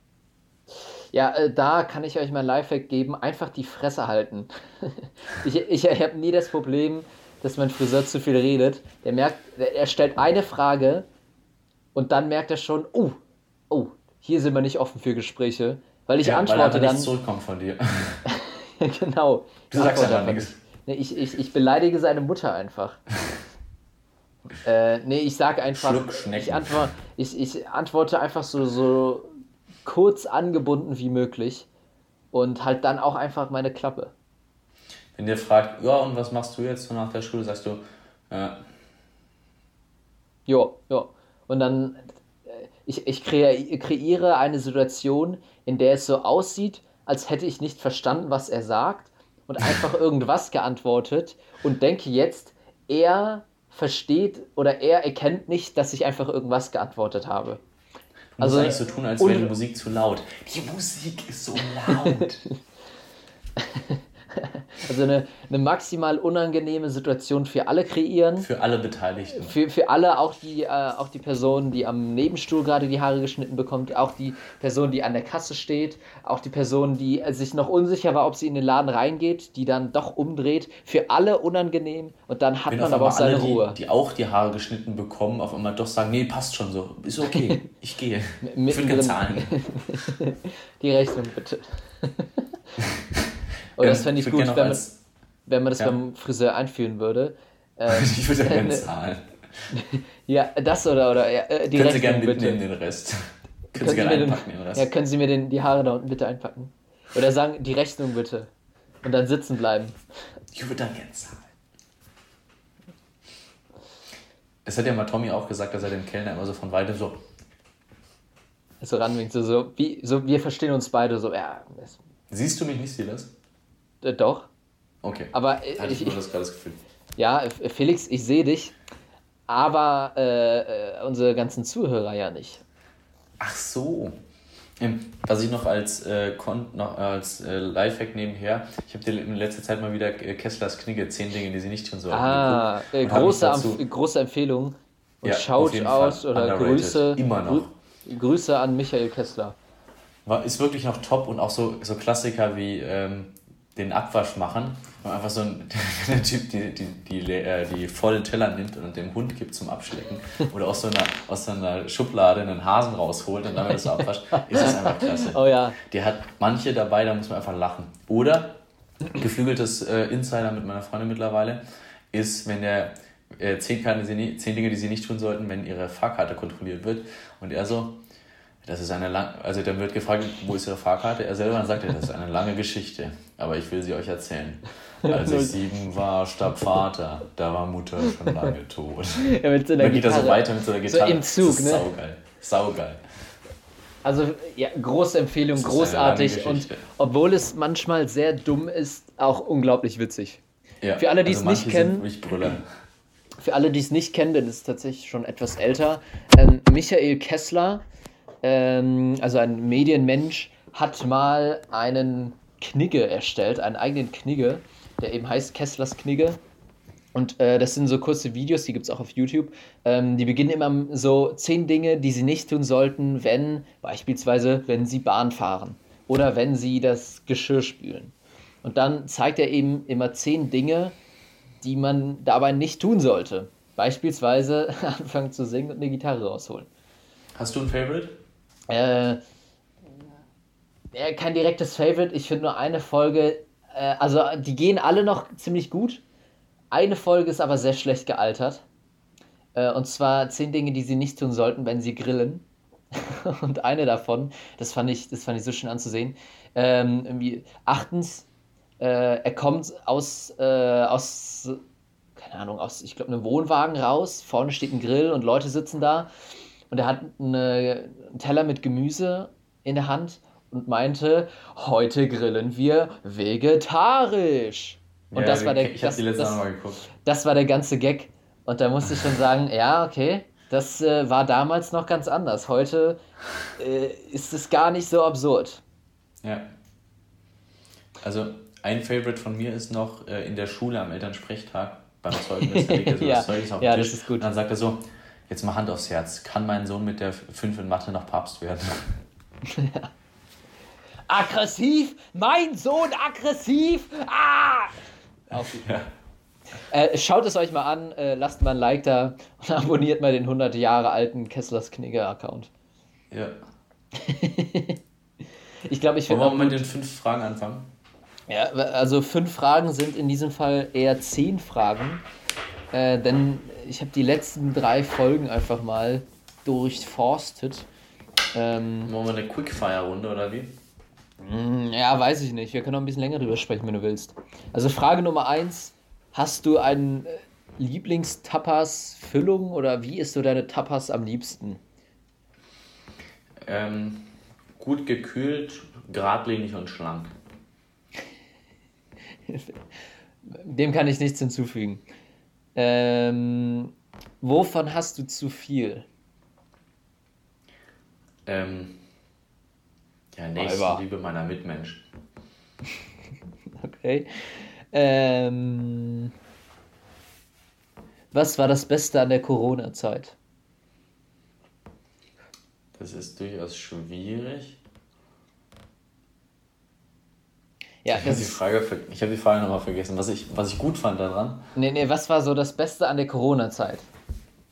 Ja, äh, da kann ich euch mal ein Lifehack geben, einfach die Fresse halten. ich ich, ich habe nie das Problem, dass mein Friseur zu viel redet. Der merkt, er stellt eine Frage und dann merkt er schon, oh, oh, hier sind wir nicht offen für Gespräche. Weil ich ja, weil antworte einfach dann. zurückkommt von dir. genau. Du sagst einfach nichts. Nee, ich, ich, ich beleidige seine Mutter einfach. äh, nee, ich sage einfach. Ich, antwort, ich, ich antworte einfach so, so kurz angebunden wie möglich und halt dann auch einfach meine Klappe. Wenn der fragt, ja, und was machst du jetzt so nach der Schule, sagst du, äh, Jo, jo. Und dann, äh, ich, ich kreiere eine Situation, in der es so aussieht, als hätte ich nicht verstanden, was er sagt und einfach irgendwas geantwortet und denke jetzt, er versteht oder er erkennt nicht, dass ich einfach irgendwas geantwortet habe. du Also, eigentlich so tun, als wäre die Musik zu laut. Die Musik ist so laut. Also eine, eine maximal unangenehme Situation für alle kreieren. Für alle Beteiligten. Für, für alle, auch die, äh, auch die Person, die am Nebenstuhl gerade die Haare geschnitten bekommt, auch die Person, die an der Kasse steht, auch die Person, die äh, sich noch unsicher war, ob sie in den Laden reingeht, die dann doch umdreht. Für alle unangenehm und dann hat Wenn man aber auch einmal alle, seine Ruhe. die, die auch die Haare geschnitten bekommen, auf einmal doch sagen, nee, passt schon so, ist okay, ich gehe. Ich will gerne zahlen. Die Rechnung bitte. Und das fände ich gut, gerne wenn man, als- wenn man das Ja. beim Friseur einführen würde. Ähm, Ich würde gerne zahlen. ja, das oder, oder ja, äh, die Können Sie Rechnung gerne bitte. mitnehmen, den Rest. Können Sie Können Sie gerne mir den- einpacken, den Rest. Ja, können Sie mir den, die Haare da unten bitte einpacken? Oder sagen, die Rechnung bitte. Und dann sitzen bleiben. Ich würde dann gerne zahlen. Es hat ja mal Tommy auch gesagt, dass er dem Kellner immer so von weitem so, So ranwinkt, so, so, wie, so, wir verstehen uns beide so, ja, siehst du mich nicht, Silas? Äh, doch. Okay. Aber äh, Hatte ich nur das gerade Gefühl. ja, äh, Felix, ich sehe dich, aber äh, äh, unsere ganzen Zuhörer ja nicht. Ach so. Ähm, Was ich noch als, äh, Kon noch als äh, Lifehack nebenher, ich habe dir in letzter Zeit mal wieder äh, Kesslers Knigge, 10 Dinge, die sie nicht tun sollten. Ah, äh, große, dazu- große Empfehlung. Und Ja, schaut aus oder Underrated. Grüße. Immer noch. Grü Grüße an Michael Kessler. War, ist wirklich noch top und auch so, so Klassiker wie ähm, den Abwasch machen. Und einfach so ein der Typ, die, die, die, äh, die vollen Teller nimmt und dem Hund gibt zum Abschlecken. Oder aus so einer, aus so einer Schublade einen Hasen rausholt und damit das so abwascht. Ist das einfach klasse. Oh ja, Die hat manche dabei, da muss man einfach lachen. Oder, geflügeltes äh, Insider mit meiner Freundin mittlerweile, ist, wenn der äh, zehn, Karten, die sie nie, zehn Dinge, die sie nicht tun sollten, wenn ihre Fahrkarte kontrolliert wird. Und er so, das ist eine lang, also dann wird gefragt, wo ist ihre Fahrkarte? Er selber sagt das ist eine lange Geschichte, aber ich will sie euch erzählen. Als ich sieben war, starb Vater, da war Mutter schon lange tot. ja mit so einer Dann geht er so weiter mit so einer Gitarre. im Zug, das ist ne? Saugeil. Saugeil. Also, ja, große Empfehlung, Das lange großartig und obwohl es manchmal sehr dumm ist, auch unglaublich witzig. Ja, Für alle, die es also nicht manche sind kennen-. Für alle, die es nicht kennen, denn es ist tatsächlich schon etwas älter, ähm, Michael Kessler, ähm, also ein Medienmensch, hat mal einen Knigge erstellt, einen eigenen Knigge, der eben heißt Kesslers Knigge. Und äh, das sind so kurze Videos, die gibt es auch auf YouTube. Ähm, die beginnen immer so zehn Dinge, die sie nicht tun sollten, wenn, beispielsweise, wenn sie Bahn fahren oder wenn sie das Geschirr spülen. Und dann zeigt er eben immer zehn Dinge, die man dabei nicht tun sollte. Beispielsweise anfangen zu singen und eine Gitarre rausholen. Hast du ein Favorite? Äh, äh, kein direktes Favorite. Ich finde nur eine Folge, äh, also die gehen alle noch ziemlich gut. Eine Folge ist aber sehr schlecht gealtert. Äh, und zwar zehn Dinge, die sie nicht tun sollten, wenn sie grillen. und eine davon, das fand ich, das fand ich so schön anzusehen. Ähm, irgendwie, achtens, äh, er kommt aus, äh, aus, keine Ahnung, aus, ich glaube, einem Wohnwagen raus. Vorne steht ein Grill und Leute sitzen da. Und er hat eine, einen Teller mit Gemüse in der Hand und meinte, heute grillen wir vegetarisch. Und Ja, das war der ich hab das, die letzte das, Mal geguckt. das war der ganze Gag. Und da musste ich schon sagen, ja, okay, das äh, war damals noch ganz anders. Heute äh, ist es gar nicht so absurd. Ja. Also ein Favorite von mir ist noch äh, in der Schule am Elternsprechtag beim Zeugnis. Da liegt ja so Ja, das Zeugnis auf dem ja, Tisch. das ist gut. Und dann sagt er so, jetzt mal Hand aufs Herz, kann mein Sohn mit der 5 in Mathe noch Papst werden? Aggressiv? Mein Sohn aggressiv? Ah! Auf Ja. Äh, schaut es euch mal an, äh, lasst mal ein Like da und abonniert mal den 100 Jahre alten Kesslers Knigge-Account. ja. Ich glaube, ich Wollen finde wir mal mit den fünf Fragen anfangen? ja, also fünf Fragen sind in diesem Fall eher zehn Fragen, äh, denn ich habe die letzten drei Folgen einfach mal durchforstet. Ähm, Wollen wir eine Quickfire-Runde oder wie? Mm, Ja, weiß ich nicht. Wir können noch ein bisschen länger drüber sprechen, wenn du willst. Also Frage Nummer eins. Hast du einen äh, Lieblingstapas-Füllung oder wie isst du deine Tapas am liebsten? Ähm, gut gekühlt, geradlinig und schlank. Dem kann ich nichts hinzufügen. Ähm, wovon hast du zu viel? Ähm, ja. Nächstenliebe meiner Mitmenschen. Okay. Ähm, was war das Beste an der Corona-Zeit? Das ist durchaus schwierig. Ja, Ich habe die Frage, ich hab die Frage nochmal vergessen. Was ich, was ich gut fand daran. nee, nee, was war so das Beste an der Corona-Zeit?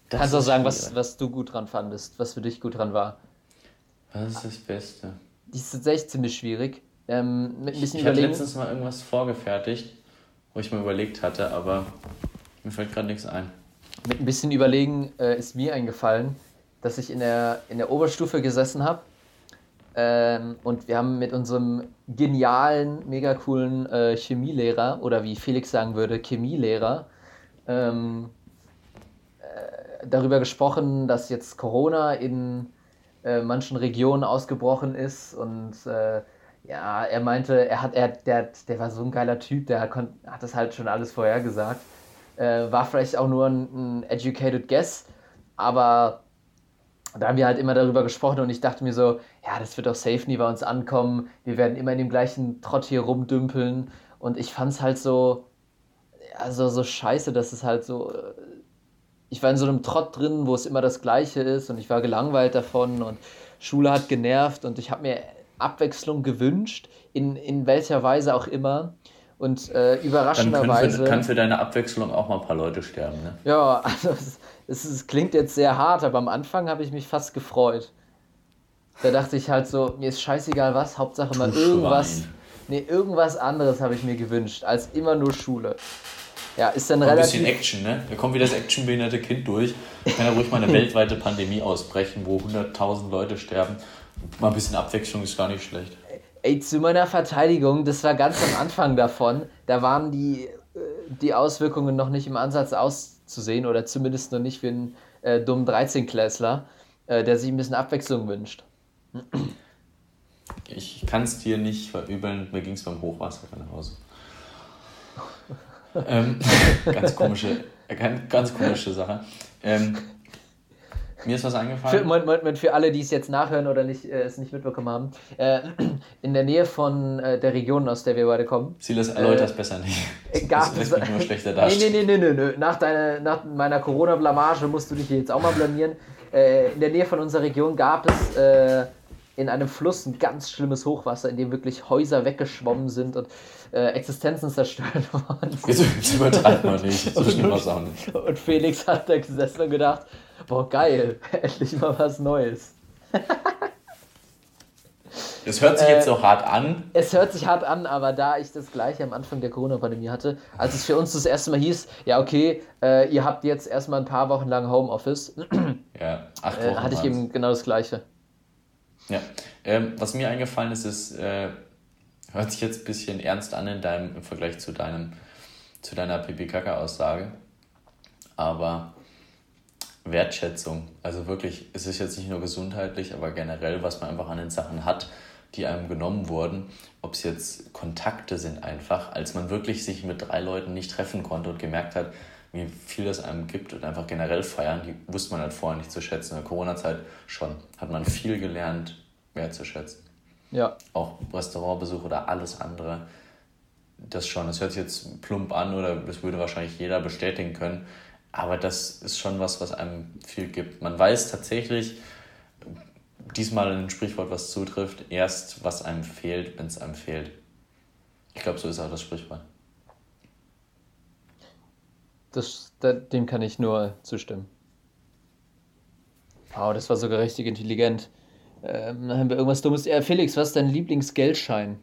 Kannst auch ist sagen, was, was du gut dran fandest, was für dich gut dran war. Was ist das Beste? Die ist tatsächlich ziemlich schwierig. Ähm, mit ein Ich, bisschen ich überlegen. letztens mal irgendwas vorgefertigt, wo ich mir überlegt hatte, aber mir fällt gerade nichts ein. Mit ein bisschen überlegen äh, ist mir eingefallen, dass ich in der, in der Oberstufe gesessen habe. Ähm, und wir haben mit unserem genialen, mega coolen äh, Chemielehrer, oder wie Felix sagen würde, Chemielehrer, ähm, äh, darüber gesprochen, dass jetzt Corona in äh, manchen Regionen ausgebrochen ist. Und äh, ja, er meinte, er hat, er, der, der war so ein geiler Typ, der kon, hat das halt schon alles vorhergesagt. Äh, war vielleicht auch nur ein, ein educated guess, aber da haben wir halt immer darüber gesprochen und ich dachte mir so, ja, das wird doch safe nie bei uns ankommen. Wir werden immer in dem gleichen Trott hier rumdümpeln. Und ich fand's halt so, also so scheiße, dass es halt so. äh, Ich war in so einem Trott drin, wo es immer das Gleiche ist und ich war gelangweilt davon und Schule hat genervt und ich habe mir Abwechslung gewünscht, in, in welcher Weise auch immer. Und äh, Dann können für, überraschenderweise. kann für deine Abwechslung auch mal ein paar Leute sterben, ne? Ja, also es, es, es klingt jetzt sehr hart, aber am Anfang habe ich mich fast gefreut. Da dachte ich halt so, mir ist scheißegal was, Hauptsache mal irgendwas. Nee, irgendwas anderes habe ich mir gewünscht, als immer nur Schule. Ja, ist dann Ein relativ. bisschen Action, ne? Da kommt wieder das actionbehinderte Kind durch. Kann ja ruhig mal eine weltweite Pandemie ausbrechen, wo 100.000 Leute sterben. Mal ein bisschen Abwechslung ist gar nicht schlecht. Ey, zu meiner Verteidigung, das war ganz am Anfang davon. Da waren die, äh, die Auswirkungen noch nicht im Ansatz auszusehen oder zumindest noch nicht für einen äh, dummen 13-Klässler, äh, der sich ein bisschen Abwechslung wünscht. Ich kann es dir nicht verübeln, mir ging es beim Hochwasser nach Hause. ähm, ganz komische, äh, ganz, ganz komische Sache. Ähm, mir ist was Für, eingefallen. Moment, Moment, Moment, für alle, die es jetzt nachhören oder nicht, äh, es nicht mitbekommen haben, äh, in der Nähe von äh, der Region, aus der wir beide kommen, Silas erläutert es besser nicht. äh, gab das es. lässt mich immer schlechter nee, nee, nee, nee, nee. Nach, deiner, nach meiner Corona-Blamage musst du dich jetzt auch mal blamieren. Äh, in der Nähe von unserer Region gab es äh, in einem Fluss ein ganz schlimmes Hochwasser, in dem wirklich Häuser weggeschwommen sind und äh, Existenzen zerstört worden sind. Jetzt, jetzt übertreibt man nicht. So schlimm war es auch nicht. Und Felix hat da gesessen und gedacht, boah geil, endlich mal was Neues. Es hört sich äh, jetzt so hart an. Es hört sich hart an, aber da ich das gleiche am Anfang der Corona-Pandemie hatte, als es für uns das erste Mal hieß, ja, okay, äh, ihr habt jetzt erstmal ein paar Wochen lang Homeoffice. ja, acht äh, Wochen. Äh, hatte ich eben genau das gleiche. Ja, ähm, was mir eingefallen ist, ist, äh, hört sich jetzt ein bisschen ernst an in deinem, im Vergleich zu deinem, zu deiner Pipi-Kaka-Aussage. Aber Wertschätzung. Also wirklich, es ist jetzt nicht nur gesundheitlich, aber generell, was man einfach an den Sachen hat, die einem genommen wurden, ob es jetzt Kontakte sind einfach, als man wirklich sich mit drei Leuten nicht treffen konnte und gemerkt hat, wie viel das einem gibt und einfach generell feiern, die wusste man halt vorher nicht zu schätzen. In der Corona-Zeit schon hat man viel gelernt, wertzuschätzen. Ja. Auch Restaurantbesuch oder alles andere. Das schon. Das hört sich jetzt plump an oder das würde wahrscheinlich jeder bestätigen können. Aber das ist schon was, was einem viel gibt. Man weiß tatsächlich, diesmal ein Sprichwort, was zutrifft, erst was einem fehlt, wenn es einem fehlt. Ich glaube, so ist auch das Sprichwort. Das, dem kann ich nur zustimmen. Wow, das war sogar richtig intelligent. Ähm, dann haben wir irgendwas Dummes. Ja, Felix, was ist dein Lieblingsgeldschein?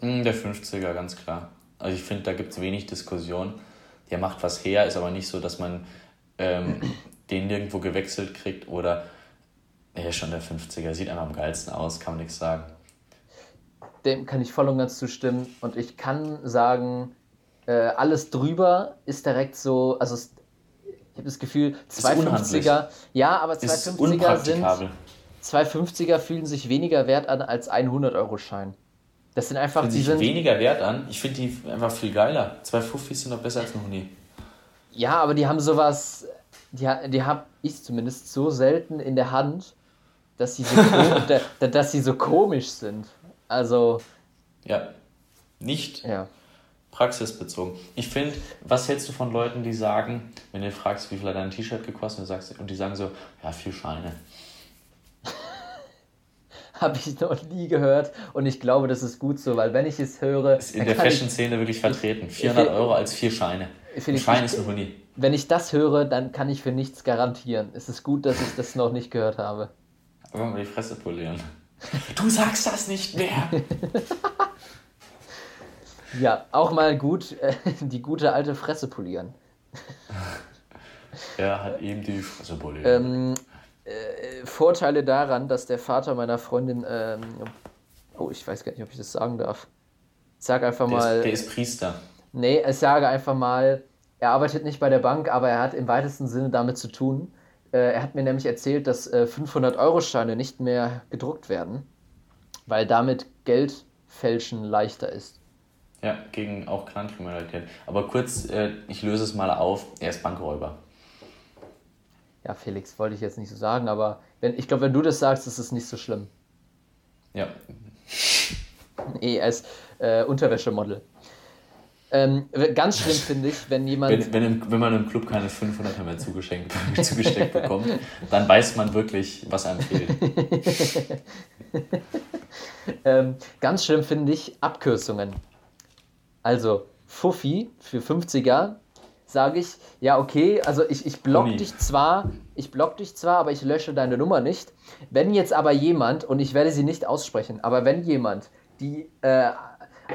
Hm, der 50er, ganz klar. Also ich finde, da gibt es wenig Diskussion der macht was her, ist aber nicht so, dass man ähm, den nirgendwo gewechselt kriegt oder er ist schon der 50er, sieht einfach am geilsten aus, kann man nichts sagen. Dem kann ich voll und ganz zustimmen und ich kann sagen, äh, alles drüber ist direkt so, also ich habe das Gefühl, 250er, ja, aber 250er sind 250er fühlen sich weniger wert an als ein 100-Euro-Schein. Das sind einfach, die sind weniger wert an. Ich finde die einfach viel geiler. Zwei Fuffis sind noch besser als noch nie. Ja, aber die haben sowas, die, die habe ich zumindest so selten in der Hand, dass sie so, dass sie so komisch sind. Also. Ja, nicht ja. praxisbezogen. Ich finde, was hältst du von Leuten, die sagen, wenn du fragst, wie viel hat dein T-Shirt gekostet, und, sagst, und die sagen so, ja, vier Scheine habe ich noch nie gehört und ich glaube, das ist gut so, weil wenn ich es höre. Ist in der Fashion-Szene wirklich vertreten. 400 ich, Euro als vier Scheine. Ein Schein ist ein Huni. Wenn ich das höre, dann kann ich für nichts garantieren. Es ist gut, dass ich das noch nicht gehört habe. Aber mal die Fresse polieren. Du sagst das nicht mehr! ja, auch mal gut, äh, die gute alte Fresse polieren. er hat eben die Fresse poliert. Ähm, äh, Vorteile daran, dass der Vater meiner Freundin, ähm, oh, ich weiß gar nicht, ob ich das sagen darf. Ich sag einfach der mal. Ist, der ist Priester. Nee, ich sage einfach mal, er arbeitet nicht bei der Bank, aber er hat im weitesten Sinne damit zu tun. Äh, er hat mir nämlich erzählt, dass äh, 500-Euro-Scheine nicht mehr gedruckt werden, weil damit Geld fälschen leichter ist. Ja, gegen auch Clankriminalität. Aber kurz, äh, ich löse es mal auf. Er ist Bankräuber ja, Felix, wollte ich jetzt nicht so sagen, aber wenn, ich glaube, wenn du das sagst, ist es nicht so schlimm. Ja. Nee, als äh, Unterwäschemodel. Ähm, ganz schlimm finde ich, wenn jemand. Wenn, wenn, im, wenn man im Club keine 500 mehr zugesteckt, zugesteckt bekommt, dann weiß man wirklich, was einem fehlt. ähm, ganz schlimm finde ich Abkürzungen. Also, Fuffi für 50er sage ich, ja, okay, also ich, ich block Uni. dich zwar, ich block dich zwar, aber ich lösche deine Nummer nicht. Wenn jetzt aber jemand, und ich werde sie nicht aussprechen, aber wenn jemand die äh,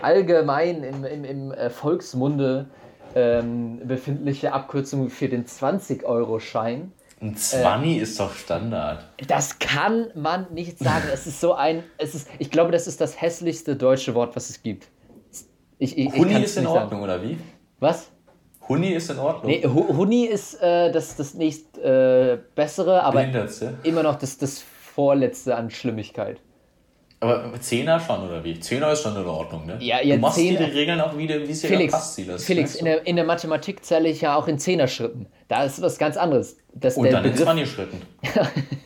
allgemein im, im, im äh, Volksmunde ähm, befindliche Abkürzung für den 20-Euro-Schein. Ein 20 äh, ist doch Standard. Das kann man nicht sagen. es ist so ein, es ist, ich glaube, das ist das hässlichste deutsche Wort, was es gibt. Ich, ich, Huni ist in Ordnung, sagen. oder wie? Was? Huni ist in Ordnung. Nee, Huni ist äh, das, das nächst äh, bessere, aber immer noch das, das vorletzte an Schlimmigkeit. Aber Zehner schon, oder wie? Zehner ist schon in Ordnung, ne? Ja, ja, du machst Zehner, die Regeln auch wieder, wie es dir passt, Silas. Felix, in der, in der Mathematik zähle ich ja auch in Zehner-Schritten. Da ist was ganz anderes. Das Und dann Begriff, in 20-Schritten.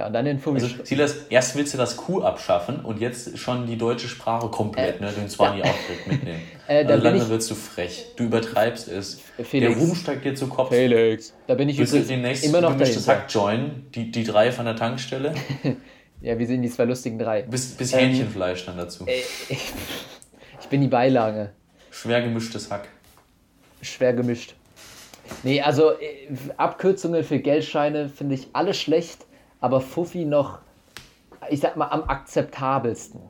Ja, und dann den Fummi. Also, Silas, erst willst du das Q abschaffen und jetzt schon die deutsche Sprache komplett, äh, ne, den Zwani ja. Auftritt mitnehmen. Äh, also wirst du frech. Du übertreibst es. Felix. Der Ruhm steigt dir zu Kopf. Felix. Da bin ich Willst du demnächst immer noch gemischtes Hack joinen? Die, die drei von der Tankstelle? ja, wir sind die zwei lustigen drei. Bis, bis ähm, Hähnchenfleisch dann dazu. Äh, ich bin die Beilage. Schwer gemischtes Hack. Schwer gemischt. Nee, also äh, Abkürzungen für Geldscheine finde ich alle schlecht aber Fuffi noch ich sag mal, am akzeptabelsten.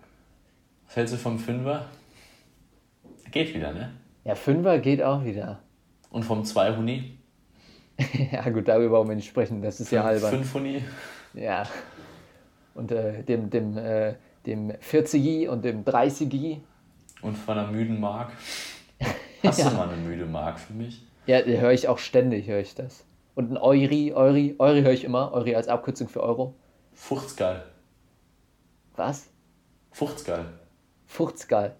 Was hältst du vom Fünfer? Geht wieder, ne? Ja, Fünfer geht auch wieder. Und vom zwei Huni? ja, gut, darüber wollen wir nicht sprechen, das ist ja albern. Fünf Huni? Ja. Und äh, dem, dem, äh, dem 40 und dem 30 Und von einer müden Mark? Hast Ja. du mal eine müde Mark für mich? Ja, höre ich auch ständig, höre ich das. Und ein Euri, Euri, Euri höre ich immer, Euri als Abkürzung für Euro. Fuchtsgeil. Was? Fuchtsgeil. Fuchtsgal.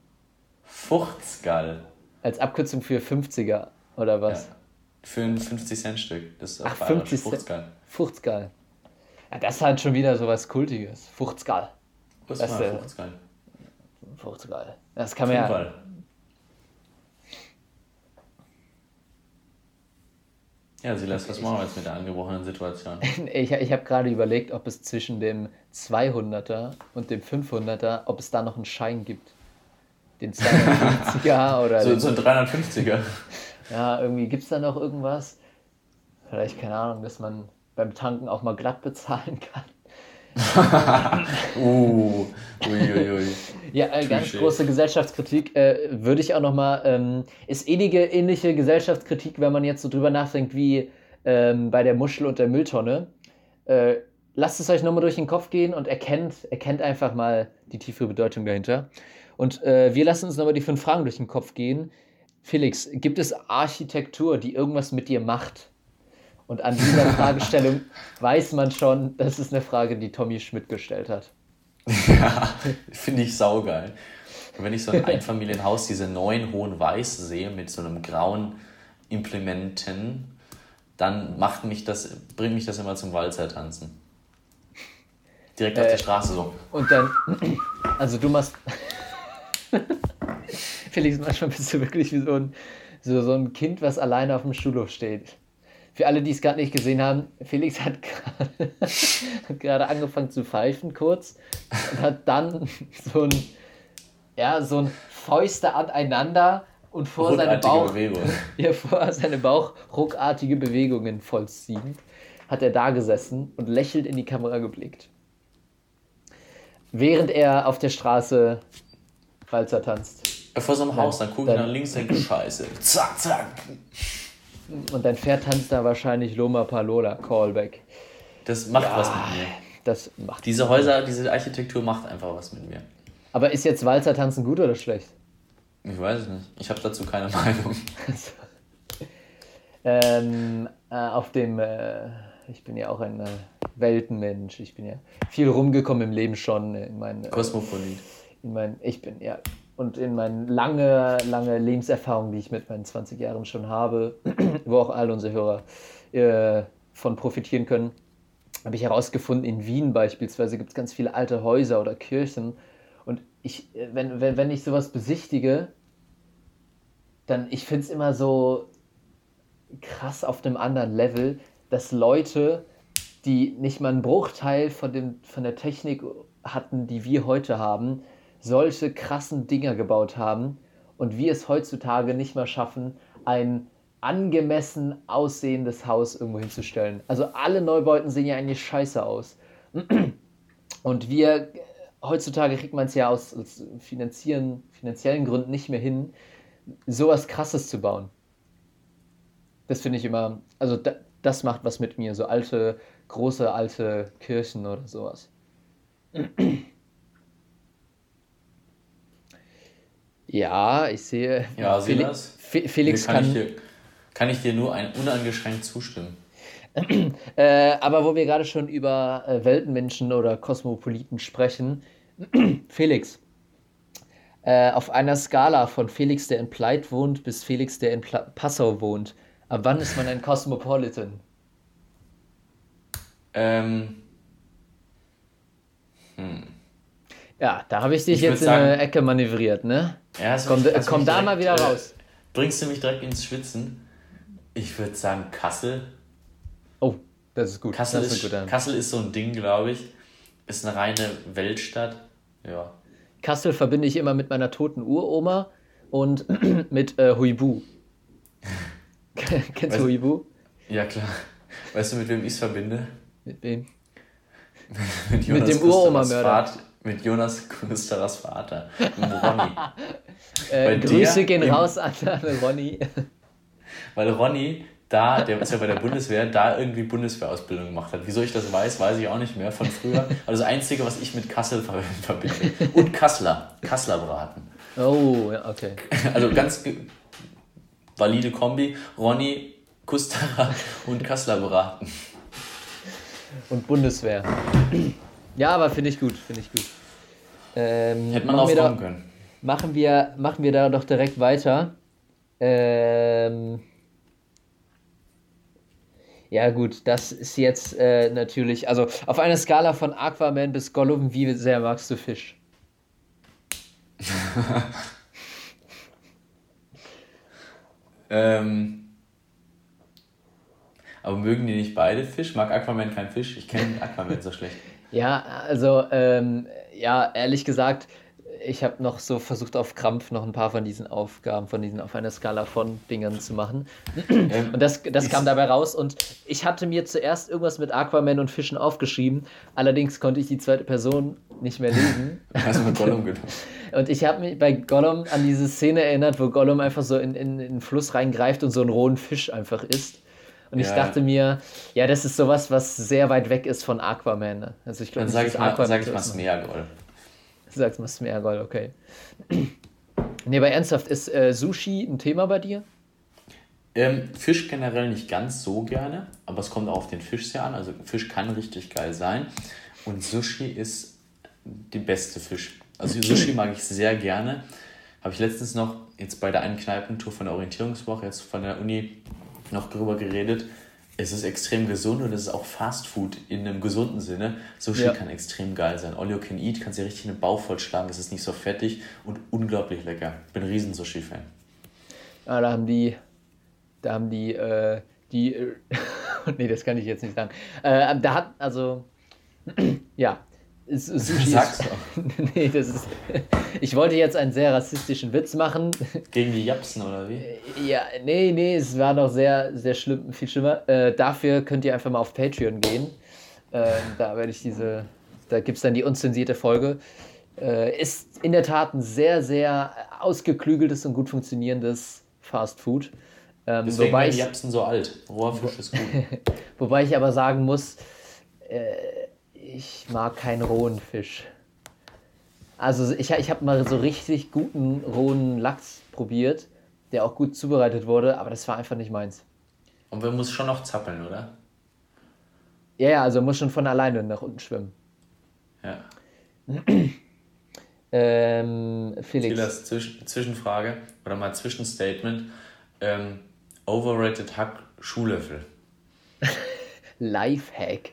Fuchtsgeil. Als Abkürzung für 50er, oder was? Ja. Für ein 50-Cent-Stück. Das ist Ach, auf Bayerisch. 50 Cent. Fuchtsgeil. Fuchtsgal. Ja, das ist halt schon wieder so was Kultiges. Fuchtsgal. Was Das, war äh, Fuchtsgeil? Fuchtsgal. Das kann man ja. Ja, Silas, was machen wir jetzt mit der angebrochenen Situation? Ich, ich habe gerade überlegt, ob es zwischen dem 200er und dem 500er, ob es da noch einen Schein gibt. Den 250er oder So, den, so ein 350er. ja, irgendwie gibt es da noch irgendwas. Vielleicht, keine Ahnung, dass man beim Tanken auch mal glatt bezahlen kann. Uh, uiuiui. Ja, äh, ganz große Gesellschaftskritik äh, würde ich auch nochmal, ähm, ist ähnliche, ähnliche Gesellschaftskritik, wenn man jetzt so drüber nachdenkt wie ähm, bei der Muschel und der Mülltonne. Äh, lasst es euch nochmal durch den Kopf gehen und erkennt, erkennt einfach mal die tiefere Bedeutung dahinter. Und äh, wir lassen uns nochmal die fünf Fragen durch den Kopf gehen. Felix, gibt es Architektur, die irgendwas mit dir macht? Und an dieser Fragestellung weiß man schon, das ist eine Frage, die Tommy Schmidt gestellt hat. Ja, finde ich saugeil. Und wenn ich so ein Einfamilienhaus, diese neun hohen Weiß sehe mit so einem grauen Implementen, dann macht mich das, bringt mich das immer zum Walzer-Tanzen. Direkt auf Äh, der Straße so. Und dann, also du machst. Felix, manchmal bist du wirklich wie so ein, so, so ein Kind, was alleine auf dem Schulhof steht. Für alle, die es gerade nicht gesehen haben, Felix hat gerade- angefangen zu pfeifen kurz und hat dann so ein, ja, so ein Fäuste aneinander und vor seinem Ruckartige Bauch, ja, vor seinem Bauch ruckartige Bewegungen vollziehend, hat er da gesessen und lächelnd in die Kamera geblickt. Während er auf der Straße Walzer tanzt. Vor so einem Haus, dann ich dann- nach links, denke Scheiße. Zack, zack. Und dein Pferd tanzt da wahrscheinlich Loma Palola, Callback. Das macht was mit mir. Das macht. Diese Häuser, diese Architektur macht einfach was mit mir. Aber ist jetzt Walzer tanzen gut oder schlecht? Ich weiß es nicht. Ich habe dazu keine Meinung. Ähm, äh, auf dem, äh, ich bin ja auch ein äh, Weltenmensch. Ich bin ja viel rumgekommen im Leben schon. In meinen, äh, Kosmopolit. in meinen, ich bin ja und in meinen lange, lange Lebenserfahrung, die ich mit meinen 20 Jahren schon habe, wo auch all unsere Hörer äh, von profitieren können, habe ich herausgefunden, in Wien beispielsweise gibt es ganz viele alte Häuser oder Kirchen. Und ich, äh, wenn, wenn, wenn ich sowas besichtige, dann ich finde es immer so krass auf einem anderen Level, dass Leute, die nicht mal einen Bruchteil von, dem, von der Technik hatten, die wir heute haben, solche krassen Dinger gebaut haben und wir es heutzutage nicht mehr schaffen, ein angemessen aussehendes Haus irgendwo hinzustellen. Also alle Neubauten sehen ja eigentlich scheiße aus. Und wir, heutzutage kriegt man es ja aus, aus finanziellen, finanziellen Gründen nicht mehr hin, sowas krasses zu bauen. Das finde ich immer, also da, das macht was mit mir, so alte, große alte Kirchen oder sowas. Ja, ich sehe. Ja, Fel-? Fe- Felix kann. kann, ich dir, kann ich dir nur ein uneingeschränkt zustimmen. Äh, aber wo wir gerade schon über äh, Weltenmenschen oder Kosmopoliten sprechen, Felix, äh, auf einer Skala von Felix, der in Pleit wohnt, bis Felix, der in Pla Passau wohnt, ab wann ist man ein Cosmopolitan? Ähm, Ja, da habe ich dich Ich jetzt in sagen- eine Ecke manövriert, ne? Ja, Komm, mich- du komm da direkt, mal wieder äh, raus. Bringst du mich direkt ins Schwitzen? Ich würde sagen Kassel. Oh, das ist gut. Kassel das ist, guter. Kassel ist so ein Ding, glaube ich. Ist eine reine Weltstadt. Ja. Kassel verbinde ich immer mit meiner toten Uroma und mit äh, Huibu. Kennst Weißt- du Huibu? Ja, klar. Weißt du, mit wem ich es verbinde? Mit wem? mit, mit dem Uroma-Mörder. Mit Jonas Kusteras Vater, Ronny. äh, Grüße gehen raus an Ronny. Weil Ronny da, der ist ja bei der Bundeswehr, da irgendwie Bundeswehrausbildung gemacht hat. Wieso ich das weiß, weiß ich auch nicht mehr von früher. Also das Einzige, was ich mit Kassel verbinde. Und Kassler. Kassler braten. Oh, ja, okay. Also ganz valide Kombi. Ronny, Kustara und Kassler braten. Und Bundeswehr. Ja, aber finde ich gut, finde ich gut. Ähm, Hätte man auch kommen können. Machen wir, machen wir da doch direkt weiter. Ähm, ja, gut, das ist jetzt äh, natürlich, also auf einer Skala von Aquaman bis Gollum, wie sehr magst du Fisch? ähm, aber mögen die nicht beide Fisch? Mag Aquaman kein Fisch? Ich kenne Aquaman so schlecht. Ja, also, ähm, ja, ehrlich gesagt, ich habe noch so versucht, auf Krampf noch ein paar von diesen Aufgaben, von diesen auf einer Skala von Dingern zu machen. Ähm, und das, das kam dabei raus. Und ich hatte mir zuerst irgendwas mit Aquaman und Fischen aufgeschrieben. Allerdings konnte ich die zweite Person nicht mehr lesen. Du mit Gollum gedacht? Und ich habe mich bei Gollum an diese Szene erinnert, wo Gollum einfach so in, in, in den Fluss reingreift und so einen rohen Fisch einfach isst. Und ja. ich dachte mir, ja, das ist sowas, was sehr weit weg ist von Aquaman. Ne? Also ich glaube, Dann sage ich, mal, sag ich mal Smeagol. Du sagst mal Smeargol, okay. nee, aber ernsthaft, ist äh, Sushi ein Thema bei dir? Ähm, Fisch generell nicht ganz so gerne, aber es kommt auch auf den Fisch sehr an. Also Fisch kann richtig geil sein. Und Sushi ist die beste Fisch. Also Sushi mag ich sehr gerne. Habe ich letztens noch jetzt bei der einen Kneipentour von der Orientierungswoche, jetzt von der Uni, noch drüber geredet es ist extrem gesund und es ist auch Fast Food in einem gesunden Sinne. Sushi ja. kann extrem geil sein. All you can eat, kannst dir richtig einen Bauch vollschlagen, es ist nicht so fettig und unglaublich lecker. Ich bin ein riesen Sushi-Fan. Ja, da haben die, da haben die, äh, die, äh, nee, das kann ich jetzt nicht sagen. Äh, da hat, also, ja, Sushi Sag's doch. nee, das ist. ich wollte jetzt einen sehr rassistischen Witz machen. Gegen die Japsen oder wie? Ja, nee, nee, es war noch sehr, sehr schlimm, viel schlimmer. Äh, dafür könnt ihr einfach mal auf Patreon gehen. Äh, da werde ich diese. Da gibt es dann die unzensierte Folge. Äh, ist in der Tat ein sehr, sehr ausgeklügeltes und gut funktionierendes Fast Food. Ähm, Deswegen wobei ich, Japsen so alt. Roher Fisch ist gut. wobei ich aber sagen muss, äh, ich mag keinen rohen Fisch. Also ich, ich habe mal so richtig guten rohen Lachs probiert, der auch gut zubereitet wurde, aber das war einfach nicht meins. Und man muss schon noch zappeln, oder? Ja, ja, also muss schon von alleine nach unten schwimmen. Ja. ähm, Felix. Silas, Zwisch Zwischenfrage oder mal Zwischenstatement. Ähm, overrated Hack Schuhlöffel. Lifehack.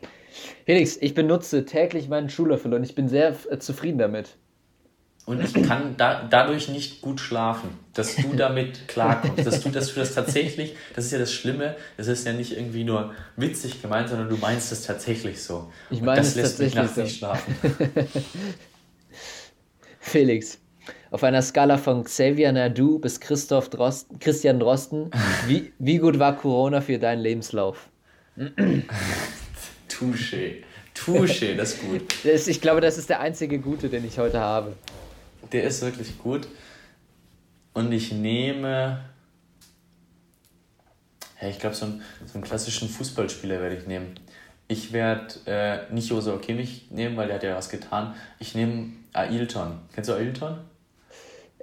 Felix, ich benutze täglich meinen Schuhlöffel und ich bin sehr äh, zufrieden damit. Und ich kann da, dadurch nicht gut schlafen, dass du damit klarkommst, dass du, dass du das tatsächlich, das ist ja das Schlimme, es ist ja nicht irgendwie nur witzig gemeint, sondern du meinst es tatsächlich so. Ich meine es lässt tatsächlich mich nachts so. nicht schlafen. Felix, auf einer Skala von Xavier Nadu bis Christoph Drosten, Christian Drosten, wie, wie gut war Corona für deinen Lebenslauf? Touché. Touché, das ist gut. Das, ich glaube, das ist der einzige gute, den ich heute habe. Der ist wirklich gut. Und ich nehme. Ja, ich glaube, so, einen, so einen klassischen Fußballspieler werde ich nehmen. Ich werde äh, nicht Josua Kimmich nehmen, weil der hat ja was getan. Ich nehme Ailton. Kennst du Ailton?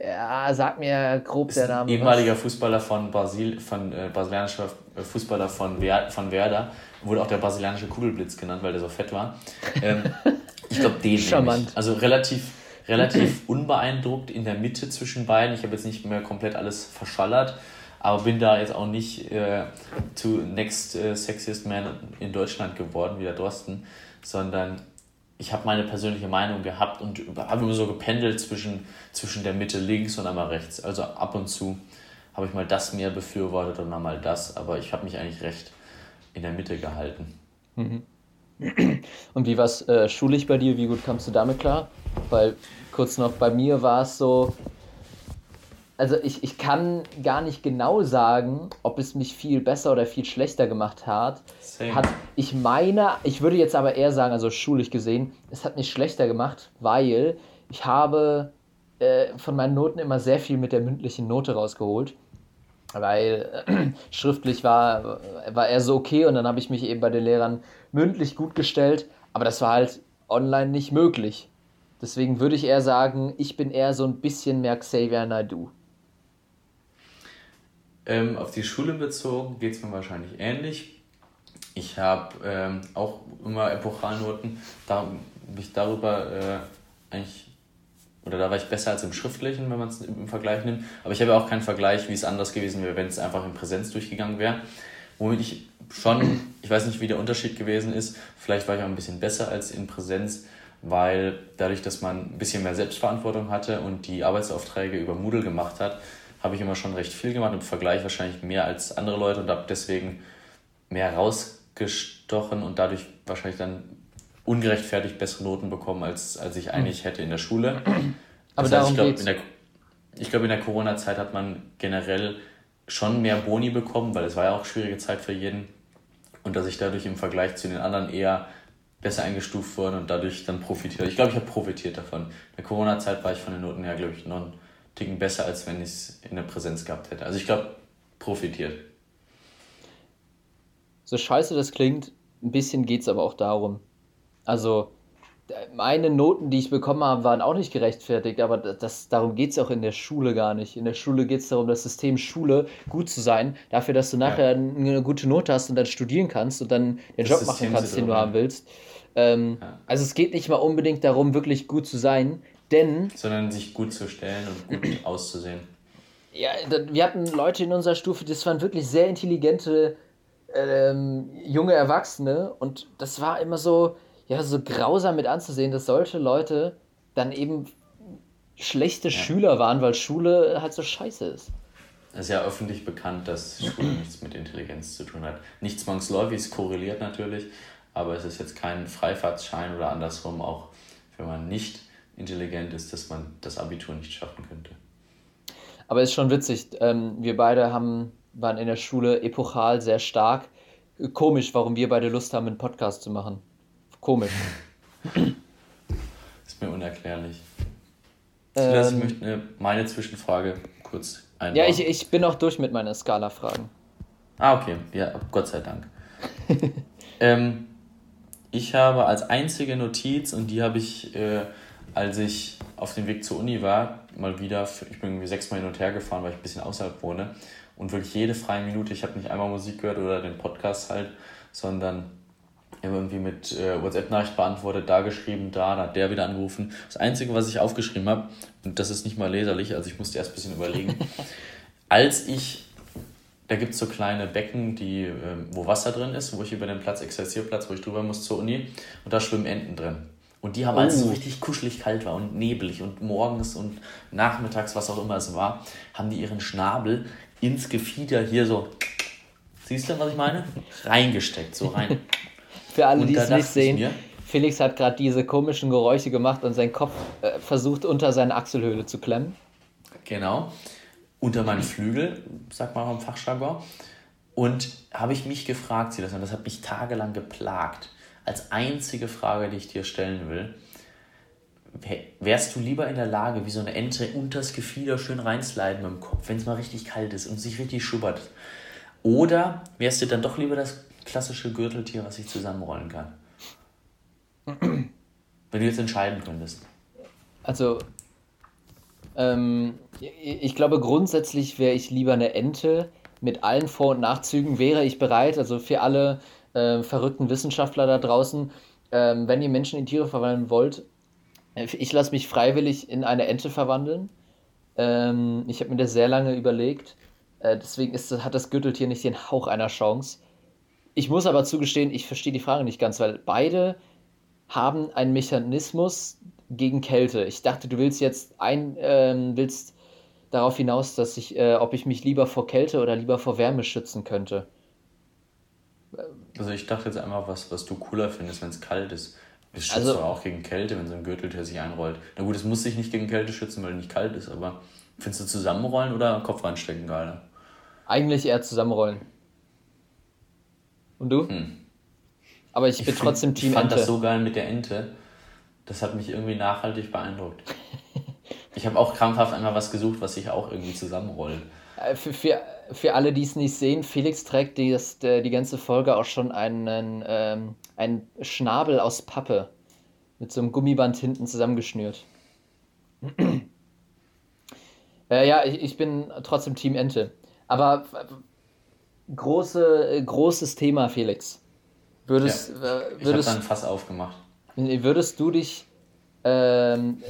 Ja, sag mir grob ist der Name. Ehemaliger was. Fußballer von Brasil, von äh, brasilianischer Fußballer von, Wer von Werder wurde auch der brasilianische Kugelblitz genannt, weil der so fett war. Ähm, ich glaube, den Charmant. Ich. Also relativ, relativ unbeeindruckt in der Mitte zwischen beiden. Ich habe jetzt nicht mehr komplett alles verschallert, aber bin da jetzt auch nicht äh, zu Next äh, Sexiest Man in Deutschland geworden, wie der Drosten, sondern ich habe meine persönliche Meinung gehabt und habe immer so gependelt zwischen, zwischen der Mitte links und einmal rechts. Also ab und zu habe ich mal das mehr befürwortet und dann mal das, aber ich habe mich eigentlich recht in der Mitte gehalten. Mhm. Und wie war es äh, schulisch bei dir? Wie gut kamst du damit klar? Weil kurz noch bei mir war es so, also ich, ich kann gar nicht genau sagen, ob es mich viel besser oder viel schlechter gemacht hat. hat. Ich meine, ich würde jetzt aber eher sagen, also schulisch gesehen, es hat mich schlechter gemacht, weil ich habe äh, von meinen Noten immer sehr viel mit der mündlichen Note rausgeholt. Weil äh, schriftlich war, war er so okay und dann habe ich mich eben bei den Lehrern mündlich gut gestellt, aber das war halt online nicht möglich. Deswegen würde ich eher sagen, ich bin eher so ein bisschen mehr Xavier Naidoo. Ähm, auf die Schule bezogen geht es mir wahrscheinlich ähnlich. Ich habe ähm, auch immer Epochalnoten, da mich darüber äh, eigentlich, oder da war ich besser als im Schriftlichen, wenn man es im Vergleich nimmt. Aber ich habe auch keinen Vergleich, wie es anders gewesen wäre, wenn es einfach in Präsenz durchgegangen wäre. Womit ich schon, ich weiß nicht, wie der Unterschied gewesen ist, vielleicht war ich auch ein bisschen besser als in Präsenz, weil dadurch, dass man ein bisschen mehr Selbstverantwortung hatte und die Arbeitsaufträge über Moodle gemacht hat, habe ich immer schon recht viel gemacht, im Vergleich wahrscheinlich mehr als andere Leute und habe deswegen mehr rausgestochen und dadurch wahrscheinlich dann ungerechtfertigt bessere Noten bekommen, als, als ich eigentlich hätte in der Schule. Aber das heißt, ich glaube, in glaub, in der Corona-Zeit hat man generell schon mehr Boni bekommen, weil es war ja auch eine schwierige Zeit für jeden und dass ich dadurch im Vergleich zu den anderen eher besser eingestuft wurde und dadurch dann profitiert. Ich glaube, ich habe profitiert davon. In der Corona-Zeit war ich von den Noten her, glaube ich, noch Ticken besser, als wenn ich es in der Präsenz gehabt hätte. Also ich glaube, profitiert. So scheiße das klingt, ein bisschen geht es aber auch darum. Also, meine Noten, die ich bekommen habe, waren auch nicht gerechtfertigt, aber das, darum geht es auch in der Schule gar nicht. In der Schule geht es darum, das System Schule gut zu sein, dafür, dass du nachher ja. eine gute Note hast und dann studieren kannst und dann den das Job System machen kannst, den du haben willst. Ähm, ja. Also es geht nicht mal unbedingt darum, wirklich gut zu sein, denn. Sondern sich gut zu stellen und gut auszusehen. Ja, wir hatten Leute in unserer Stufe, das waren wirklich sehr intelligente ähm, junge Erwachsene und das war immer so, ja, so grausam mit anzusehen, dass solche Leute dann eben schlechte ja. Schüler waren, weil Schule halt so scheiße ist. Es ist ja öffentlich bekannt, dass Schule nichts mit Intelligenz zu tun hat. Nicht zwangsläufig, es korreliert natürlich, aber es ist jetzt kein Freifahrtsschein oder andersrum, auch wenn man nicht intelligent ist, dass man das Abitur nicht schaffen könnte. Aber es ist schon witzig. Ähm, wir beide haben, waren in der Schule epochal sehr stark. Komisch, warum wir beide Lust haben, einen Podcast zu machen. Komisch. ist mir unerklärlich. Ähm, ich möchte meine Zwischenfrage kurz einbauen. Ja, ich, ich bin auch durch mit meinen Skala-Fragen. Ah, okay. Ja, Gott sei Dank. ähm, ich habe als einzige Notiz, und die habe ich äh, als ich auf dem Weg zur Uni war, mal wieder, ich bin irgendwie sechsmal hin und her gefahren, weil ich ein bisschen außerhalb wohne und wirklich jede freie Minute, ich habe nicht einmal Musik gehört oder den Podcast halt, sondern irgendwie mit äh, WhatsApp-Nachricht beantwortet, da geschrieben, da, da hat der wieder angerufen. Das Einzige, was ich aufgeschrieben habe, und das ist nicht mal leserlich, also ich musste erst ein bisschen überlegen, als ich, da gibt es so kleine Becken, die, äh, wo Wasser drin ist, wo ich über den Platz, Exerzierplatz, wo ich drüber muss zur Uni, und da schwimmen Enten drin. Und die haben, oh. als es so richtig kuschelig kalt war und neblig und morgens und nachmittags, was auch immer es war, haben die ihren Schnabel ins Gefieder hier so, siehst du, was ich meine? Reingesteckt, so rein. Für alle, die es nicht sehen, mir, Felix hat gerade diese komischen Geräusche gemacht und seinen Kopf äh, versucht unter seine Achselhöhle zu klemmen. Genau. Unter meinen Flügel, sagt man auch im Fachjargon. Und habe ich mich gefragt, Silas, und das hat mich tagelang geplagt als einzige Frage, die ich dir stellen will, wärst du lieber in der Lage, wie so eine Ente unters Gefieder schön reinsliden mit dem Kopf, wenn es mal richtig kalt ist und sich richtig schubbert? Oder wärst du dann doch lieber das klassische Gürteltier, was sich zusammenrollen kann? wenn du jetzt entscheiden könntest. Also, ähm, ich glaube, grundsätzlich wäre ich lieber eine Ente. Mit allen Vor- und Nachzügen wäre ich bereit, also für alle äh, verrückten Wissenschaftler da draußen, ähm, wenn ihr Menschen in Tiere verwandeln wollt, ich lasse mich freiwillig in eine Ente verwandeln. Ähm, ich habe mir das sehr lange überlegt. Äh, deswegen ist, hat das Gürteltier nicht den Hauch einer Chance. Ich muss aber zugestehen, ich verstehe die Frage nicht ganz, weil beide haben einen Mechanismus gegen Kälte. Ich dachte, du willst jetzt ein, ähm, willst darauf hinaus, dass ich, äh, ob ich mich lieber vor Kälte oder lieber vor Wärme schützen könnte. Also ich dachte jetzt einmal, was, was du cooler findest, wenn es kalt ist. Es schützt also, auch gegen Kälte, wenn so ein Gürteltier sich einrollt. Na gut, es muss sich nicht gegen Kälte schützen, weil es nicht kalt ist, aber Findest du zusammenrollen oder Kopf reinstecken geiler? Eigentlich eher zusammenrollen. Und du? Hm. Aber ich, ich bin trotzdem Team Ich fand Ente. das so geil mit der Ente. Das hat mich irgendwie nachhaltig beeindruckt. ich habe auch krampfhaft einmal was gesucht, was sich auch irgendwie zusammenrollt. Äh, für, für, für alle, die es nicht sehen, Felix trägt die, das, die ganze Folge auch schon einen, ähm, einen Schnabel aus Pappe mit so einem Gummiband hinten zusammengeschnürt. äh, ja, ich, ich bin trotzdem Team Ente. Aber große, großes Thema, Felix. Würdest, ja, äh, ich würdest, dann Fass aufgemacht. Würdest du dich ähm,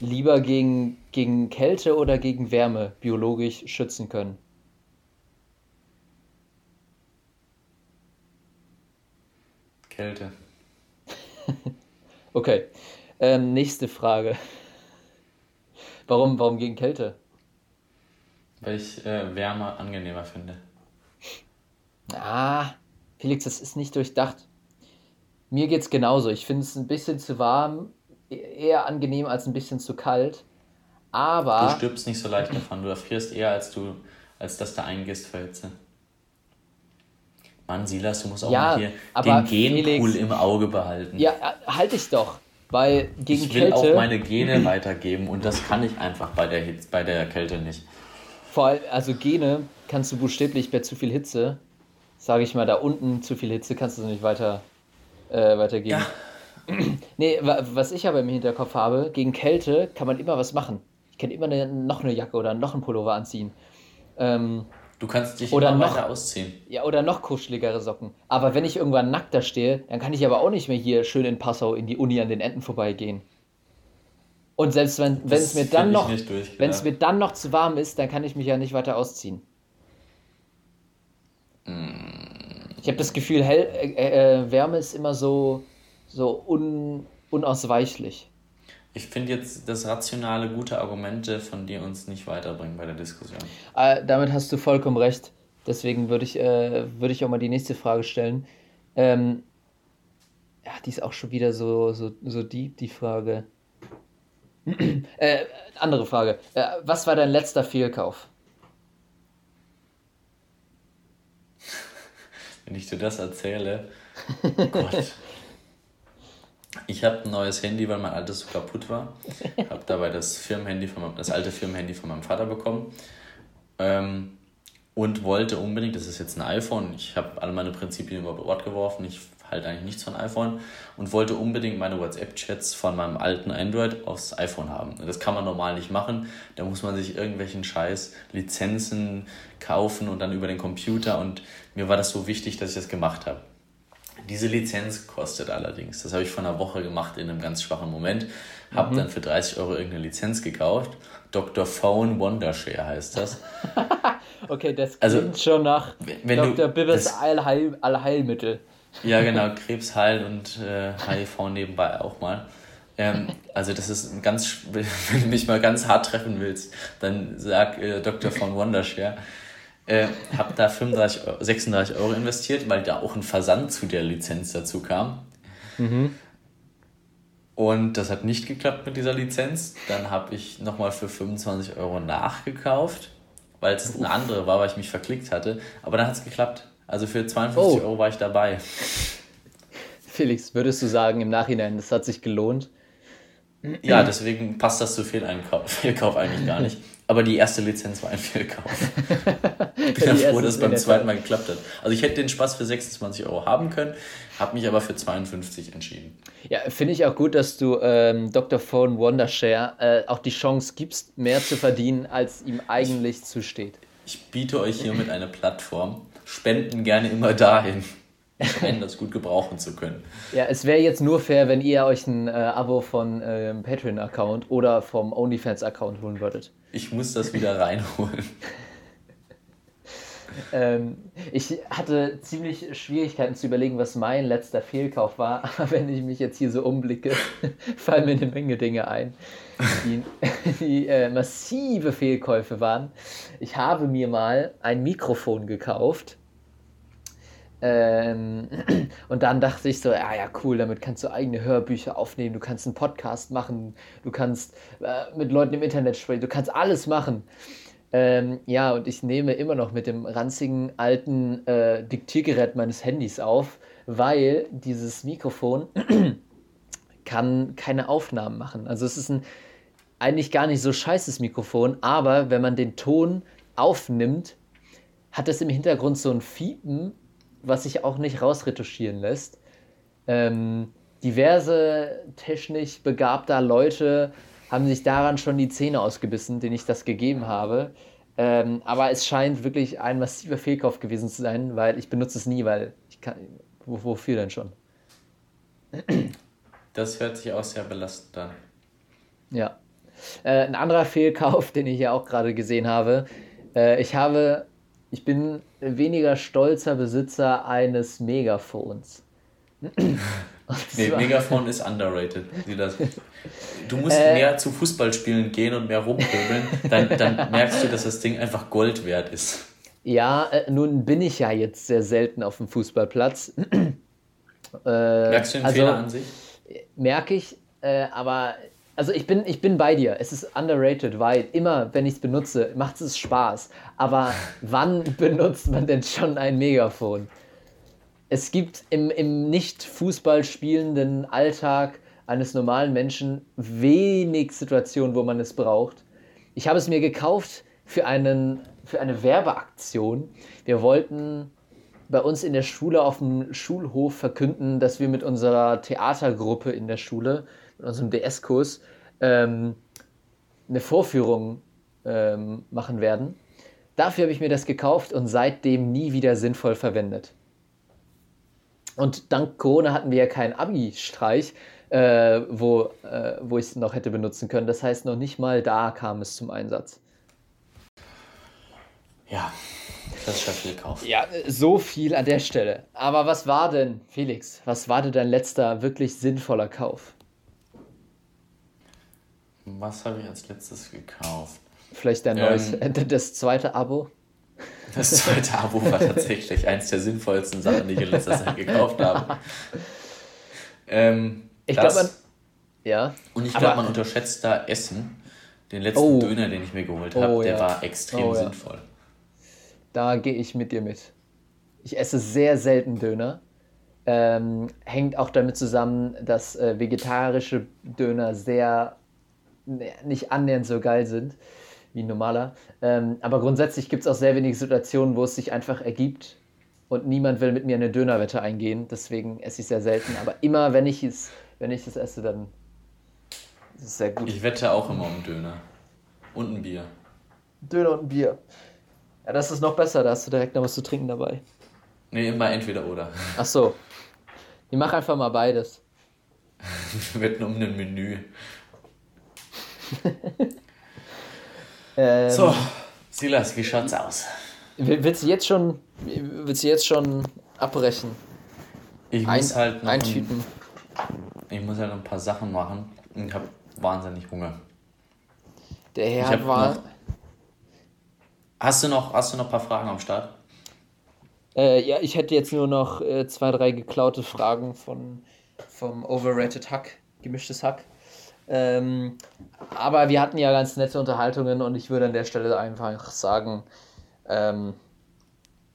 lieber gegen, gegen Kälte oder gegen Wärme biologisch schützen können? Kälte. okay. Ähm, nächste Frage. Warum, warum gegen Kälte? Weil ich äh, Wärme angenehmer finde. Ah, Felix, das ist nicht durchdacht. Mir geht es genauso. Ich finde es ein bisschen zu warm, e-, eher angenehm als ein bisschen zu kalt. Aber. Du stirbst nicht so leicht davon. Du erfrierst eher, als du, als dass du eingehst vor Hitze. Mann, Silas, du musst auch ja, mal hier den Genpool im Auge behalten. Ja, äh, halte ich doch. Weil gegen ich will Kälte, auch meine Gene weitergeben und das kann ich einfach bei der, Hitze, bei der Kälte nicht. Vor allem, also Gene kannst du buchstäblich bei zu viel Hitze sage ich mal, da unten zu viel Hitze kannst du nicht weiter, äh, weitergeben. Ja. nee, was ich aber im Hinterkopf habe, gegen Kälte kann man immer was machen. Ich kann immer eine, noch eine Jacke oder noch einen Pullover anziehen. Ähm, du kannst dich oder immer noch, weiter ausziehen. Ja, oder noch kuscheligere Socken. Aber wenn ich irgendwann nackt da stehe, dann kann ich aber auch nicht mehr hier schön in Passau in die Uni an den Enden vorbeigehen. Und selbst wenn es mir dann noch, wenn es mir dann noch zu warm ist, dann kann ich mich ja nicht weiter ausziehen. Ich habe das Gefühl, Hell, äh, äh, Wärme ist immer so, so un, unausweichlich. Ich finde jetzt, dass rationale, gute Argumente von dir uns nicht weiterbringen bei der Diskussion. Äh, damit hast du vollkommen recht. Deswegen würde ich, äh, würd ich auch mal die nächste Frage stellen. Ähm, ja, die ist auch schon wieder so, so, so deep, die Frage. äh, andere Frage. Äh, was war dein letzter Fehlkauf? Wenn ich dir das erzähle. Gott. Ich habe ein neues Handy, weil mein altes so kaputt war. Habe dabei das Firmenhandy von meinem, das alte Firmenhandy von meinem Vater bekommen. Ähm, und wollte unbedingt, das ist jetzt ein iPhone, ich habe alle meine Prinzipien über Bord geworfen, ich halt eigentlich nichts von iPhone und wollte unbedingt meine WhatsApp-Chats von meinem alten Android aufs iPhone haben. Das kann man normal nicht machen. Da muss man sich irgendwelchen Scheiß Lizenzen kaufen und dann über den Computer und mir war das so wichtig, dass ich das gemacht habe. Diese Lizenz kostet allerdings. Das habe ich vor einer Woche gemacht in einem ganz schwachen Moment. Habe mhm. dann für 30 Euro irgendeine Lizenz gekauft. Dr. Phone Wondershare heißt das. okay, das also, klingt also, schon nach wenn Dr. Bibbes Allheil Allheilmittel. Ja, genau, Krebs heilen und äh, HIV nebenbei auch mal. Ähm, also das ist ein ganz, wenn du mich mal ganz hart treffen willst, dann sag äh, Dr. von Wondershare. Äh, hab da 35 Euro, 36 Euro investiert, weil da auch ein Versand zu der Lizenz dazu kam. Mhm. Und das hat nicht geklappt mit dieser Lizenz. Dann habe ich nochmal für 25 Euro nachgekauft, weil es eine andere war, weil ich mich verklickt hatte. Aber dann hat es geklappt. Also für 52 oh. Euro war ich dabei. Felix, würdest du sagen im Nachhinein, das hat sich gelohnt? Ja, deswegen passt das zu Fehleinkauf, Fehlkauf eigentlich gar nicht. Aber die erste Lizenz war ein Fehlkauf. Ich bin ja froh, dass es beim zweiten Mal geklappt hat. Also ich hätte den Spaß für 26 Euro haben können, habe mich aber für 52 entschieden. Ja, finde ich auch gut, dass du ähm, Dr. Phone Wondershare äh, auch die Chance gibst, mehr zu verdienen, als ihm eigentlich zusteht. Ich biete euch hiermit eine Plattform, spenden gerne immer dahin. Meine, das gut gebrauchen zu können. Ja, es wäre jetzt nur fair, wenn ihr euch ein äh, Abo von äh, Patreon-Account oder vom OnlyFans-Account holen würdet. Ich muss das wieder reinholen. ähm, ich hatte ziemlich Schwierigkeiten zu überlegen, was mein letzter Fehlkauf war. Aber wenn ich mich jetzt hier so umblicke, fallen mir eine Menge Dinge ein, die, die äh, massive Fehlkäufe waren. Ich habe mir mal ein Mikrofon gekauft Ähm, und dann dachte ich so, ja, ja, cool, damit kannst du eigene Hörbücher aufnehmen, du kannst einen Podcast machen, du kannst äh, mit Leuten im Internet sprechen, du kannst alles machen. Ähm, ja, und ich nehme immer noch mit dem ranzigen alten äh, Diktiergerät meines Handys auf, weil dieses Mikrofon kann keine Aufnahmen machen. Also es ist ein eigentlich gar nicht so scheißes Mikrofon, aber wenn man den Ton aufnimmt, hat es im Hintergrund so ein Fiepen, was sich auch nicht rausretuschieren lässt. Ähm, diverse technisch begabter Leute haben sich daran schon die Zähne ausgebissen, denen ich das gegeben habe. Ähm, aber es scheint wirklich ein massiver Fehlkauf gewesen zu sein, weil ich benutze es nie, weil ich kann. Wofür denn schon? Das hört sich auch sehr belastend an. Ja. Äh, ein anderer Fehlkauf, den ich ja auch gerade gesehen habe. Äh, ich habe, ich bin weniger stolzer Besitzer eines Megafons. nee, Megafon ist underrated. Du musst äh, mehr zu Fußballspielen gehen und mehr rumpöbeln, dann, dann merkst du, dass das Ding einfach Gold wert ist. Ja, äh, nun bin ich ja jetzt sehr selten auf dem Fußballplatz. Merkst du den also, Fehler an sich? Merke ich, äh, aber also ich bin, ich bin bei dir. Es ist underrated, weil immer, wenn ich es benutze, macht es Spaß. Aber wann benutzt man denn schon ein Megafon? Es gibt im, im nicht Fußball spielenden Alltag eines normalen Menschen wenig Situationen, wo man es braucht. Ich habe es mir gekauft für, einen, für eine Werbeaktion. Wir wollten bei uns in der Schule auf dem Schulhof verkünden, dass wir mit unserer Theatergruppe in der Schule in unserem DS-Kurs ähm, eine Vorführung ähm, machen werden. Dafür habe ich mir das gekauft und seitdem nie wieder sinnvoll verwendet. Und dank Corona hatten wir ja keinen Abi-Streich, äh, wo, äh, wo ich es noch hätte benutzen können. Das heißt, noch nicht mal da kam es zum Einsatz. Ja, das ist schon viel Kauf. Ja, so viel an der Stelle. Aber was war denn, Felix, was war denn dein letzter wirklich sinnvoller Kauf? Was habe ich als letztes gekauft? Vielleicht dein neues, ähm, das zweite Abo? Das zweite Abo war tatsächlich eins der sinnvollsten Sachen, die ich in letzter Zeit gekauft habe. Ähm, ich glaube, ja. Und ich glaube, man unterschätzt da Essen. Den letzten oh. Döner, den ich mir geholt habe, oh, der ja. war extrem oh, sinnvoll. Ja. Da gehe ich mit dir mit. Ich esse sehr selten Döner. Ähm, hängt auch damit zusammen, dass äh, vegetarische Döner sehr nicht annähernd so geil sind wie ein normaler. Ähm, aber grundsätzlich gibt es auch sehr wenige Situationen, wo es sich einfach ergibt und niemand will mit mir eine Dönerwette eingehen. Deswegen esse ich sehr selten. Aber immer, wenn ich es, wenn ich es esse, dann ist es sehr gut. Ich wette auch immer um Döner. Und ein Bier. Döner und ein Bier. Ja, das ist noch besser, da hast du direkt noch was zu trinken dabei. Nee, immer entweder oder. Ach so. Ich mach einfach mal beides. Wir wetten um ein Menü. ähm, so, Silas, wie schaut's aus? Willst du jetzt schon, willst du jetzt schon abbrechen? Ich muss ein, halt noch eintüten. Ein, ich muss halt ein paar Sachen machen und ich habe wahnsinnig Hunger. Der Herr war. Noch, hast, du noch, hast du noch ein paar Fragen am Start? Äh, ja, ich hätte jetzt nur noch äh, zwei, drei geklaute Fragen von, vom Overrated Hack, gemischtes Hack. Ähm, aber wir hatten ja ganz nette Unterhaltungen und ich würde an der Stelle einfach sagen, ähm,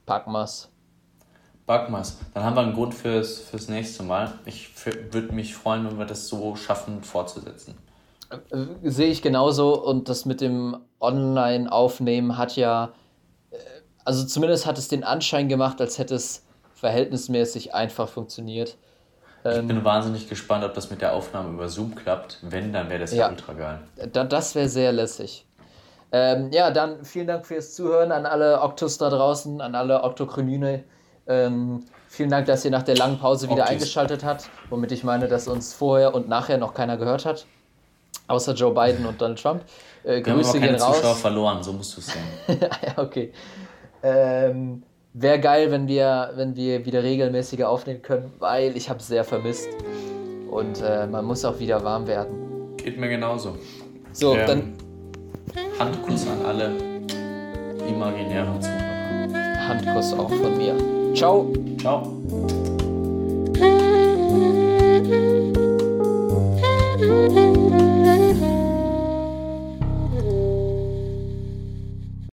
Packmas. Packmas. Dann haben wir einen Grund fürs, fürs nächste Mal. Ich würde mich freuen, wenn wir das so schaffen, fortzusetzen. Äh, sehe ich genauso und das mit dem Online-Aufnehmen hat ja, äh, also zumindest hat es den Anschein gemacht, als hätte es verhältnismäßig einfach funktioniert. Ich bin ähm, wahnsinnig gespannt, ob das mit der Aufnahme über Zoom klappt. Wenn, dann wäre das ja, ja ultra geil. Da, das wäre sehr lässig. Ähm, ja, dann vielen Dank fürs Zuhören an alle Oktos da draußen, an alle Oktokrynine. Ähm, vielen Dank, dass ihr nach der langen Pause wieder Oktis. eingeschaltet habt, womit ich meine, dass uns vorher und nachher noch keiner gehört hat. Außer Joe Biden und Donald Trump. Äh, Grüße Wir haben aber keine gehen raus. Zuschauer verloren, so musst du es ja, okay. Ähm, Wäre geil, wenn wir, wenn wir wieder regelmäßiger aufnehmen können, weil ich habe es sehr vermisst. Und äh, man muss auch wieder warm werden. Geht mir genauso. So, ähm, dann. Handkuss an alle imaginären Zuhörer. Handkuss auch von mir. Ciao. Ciao.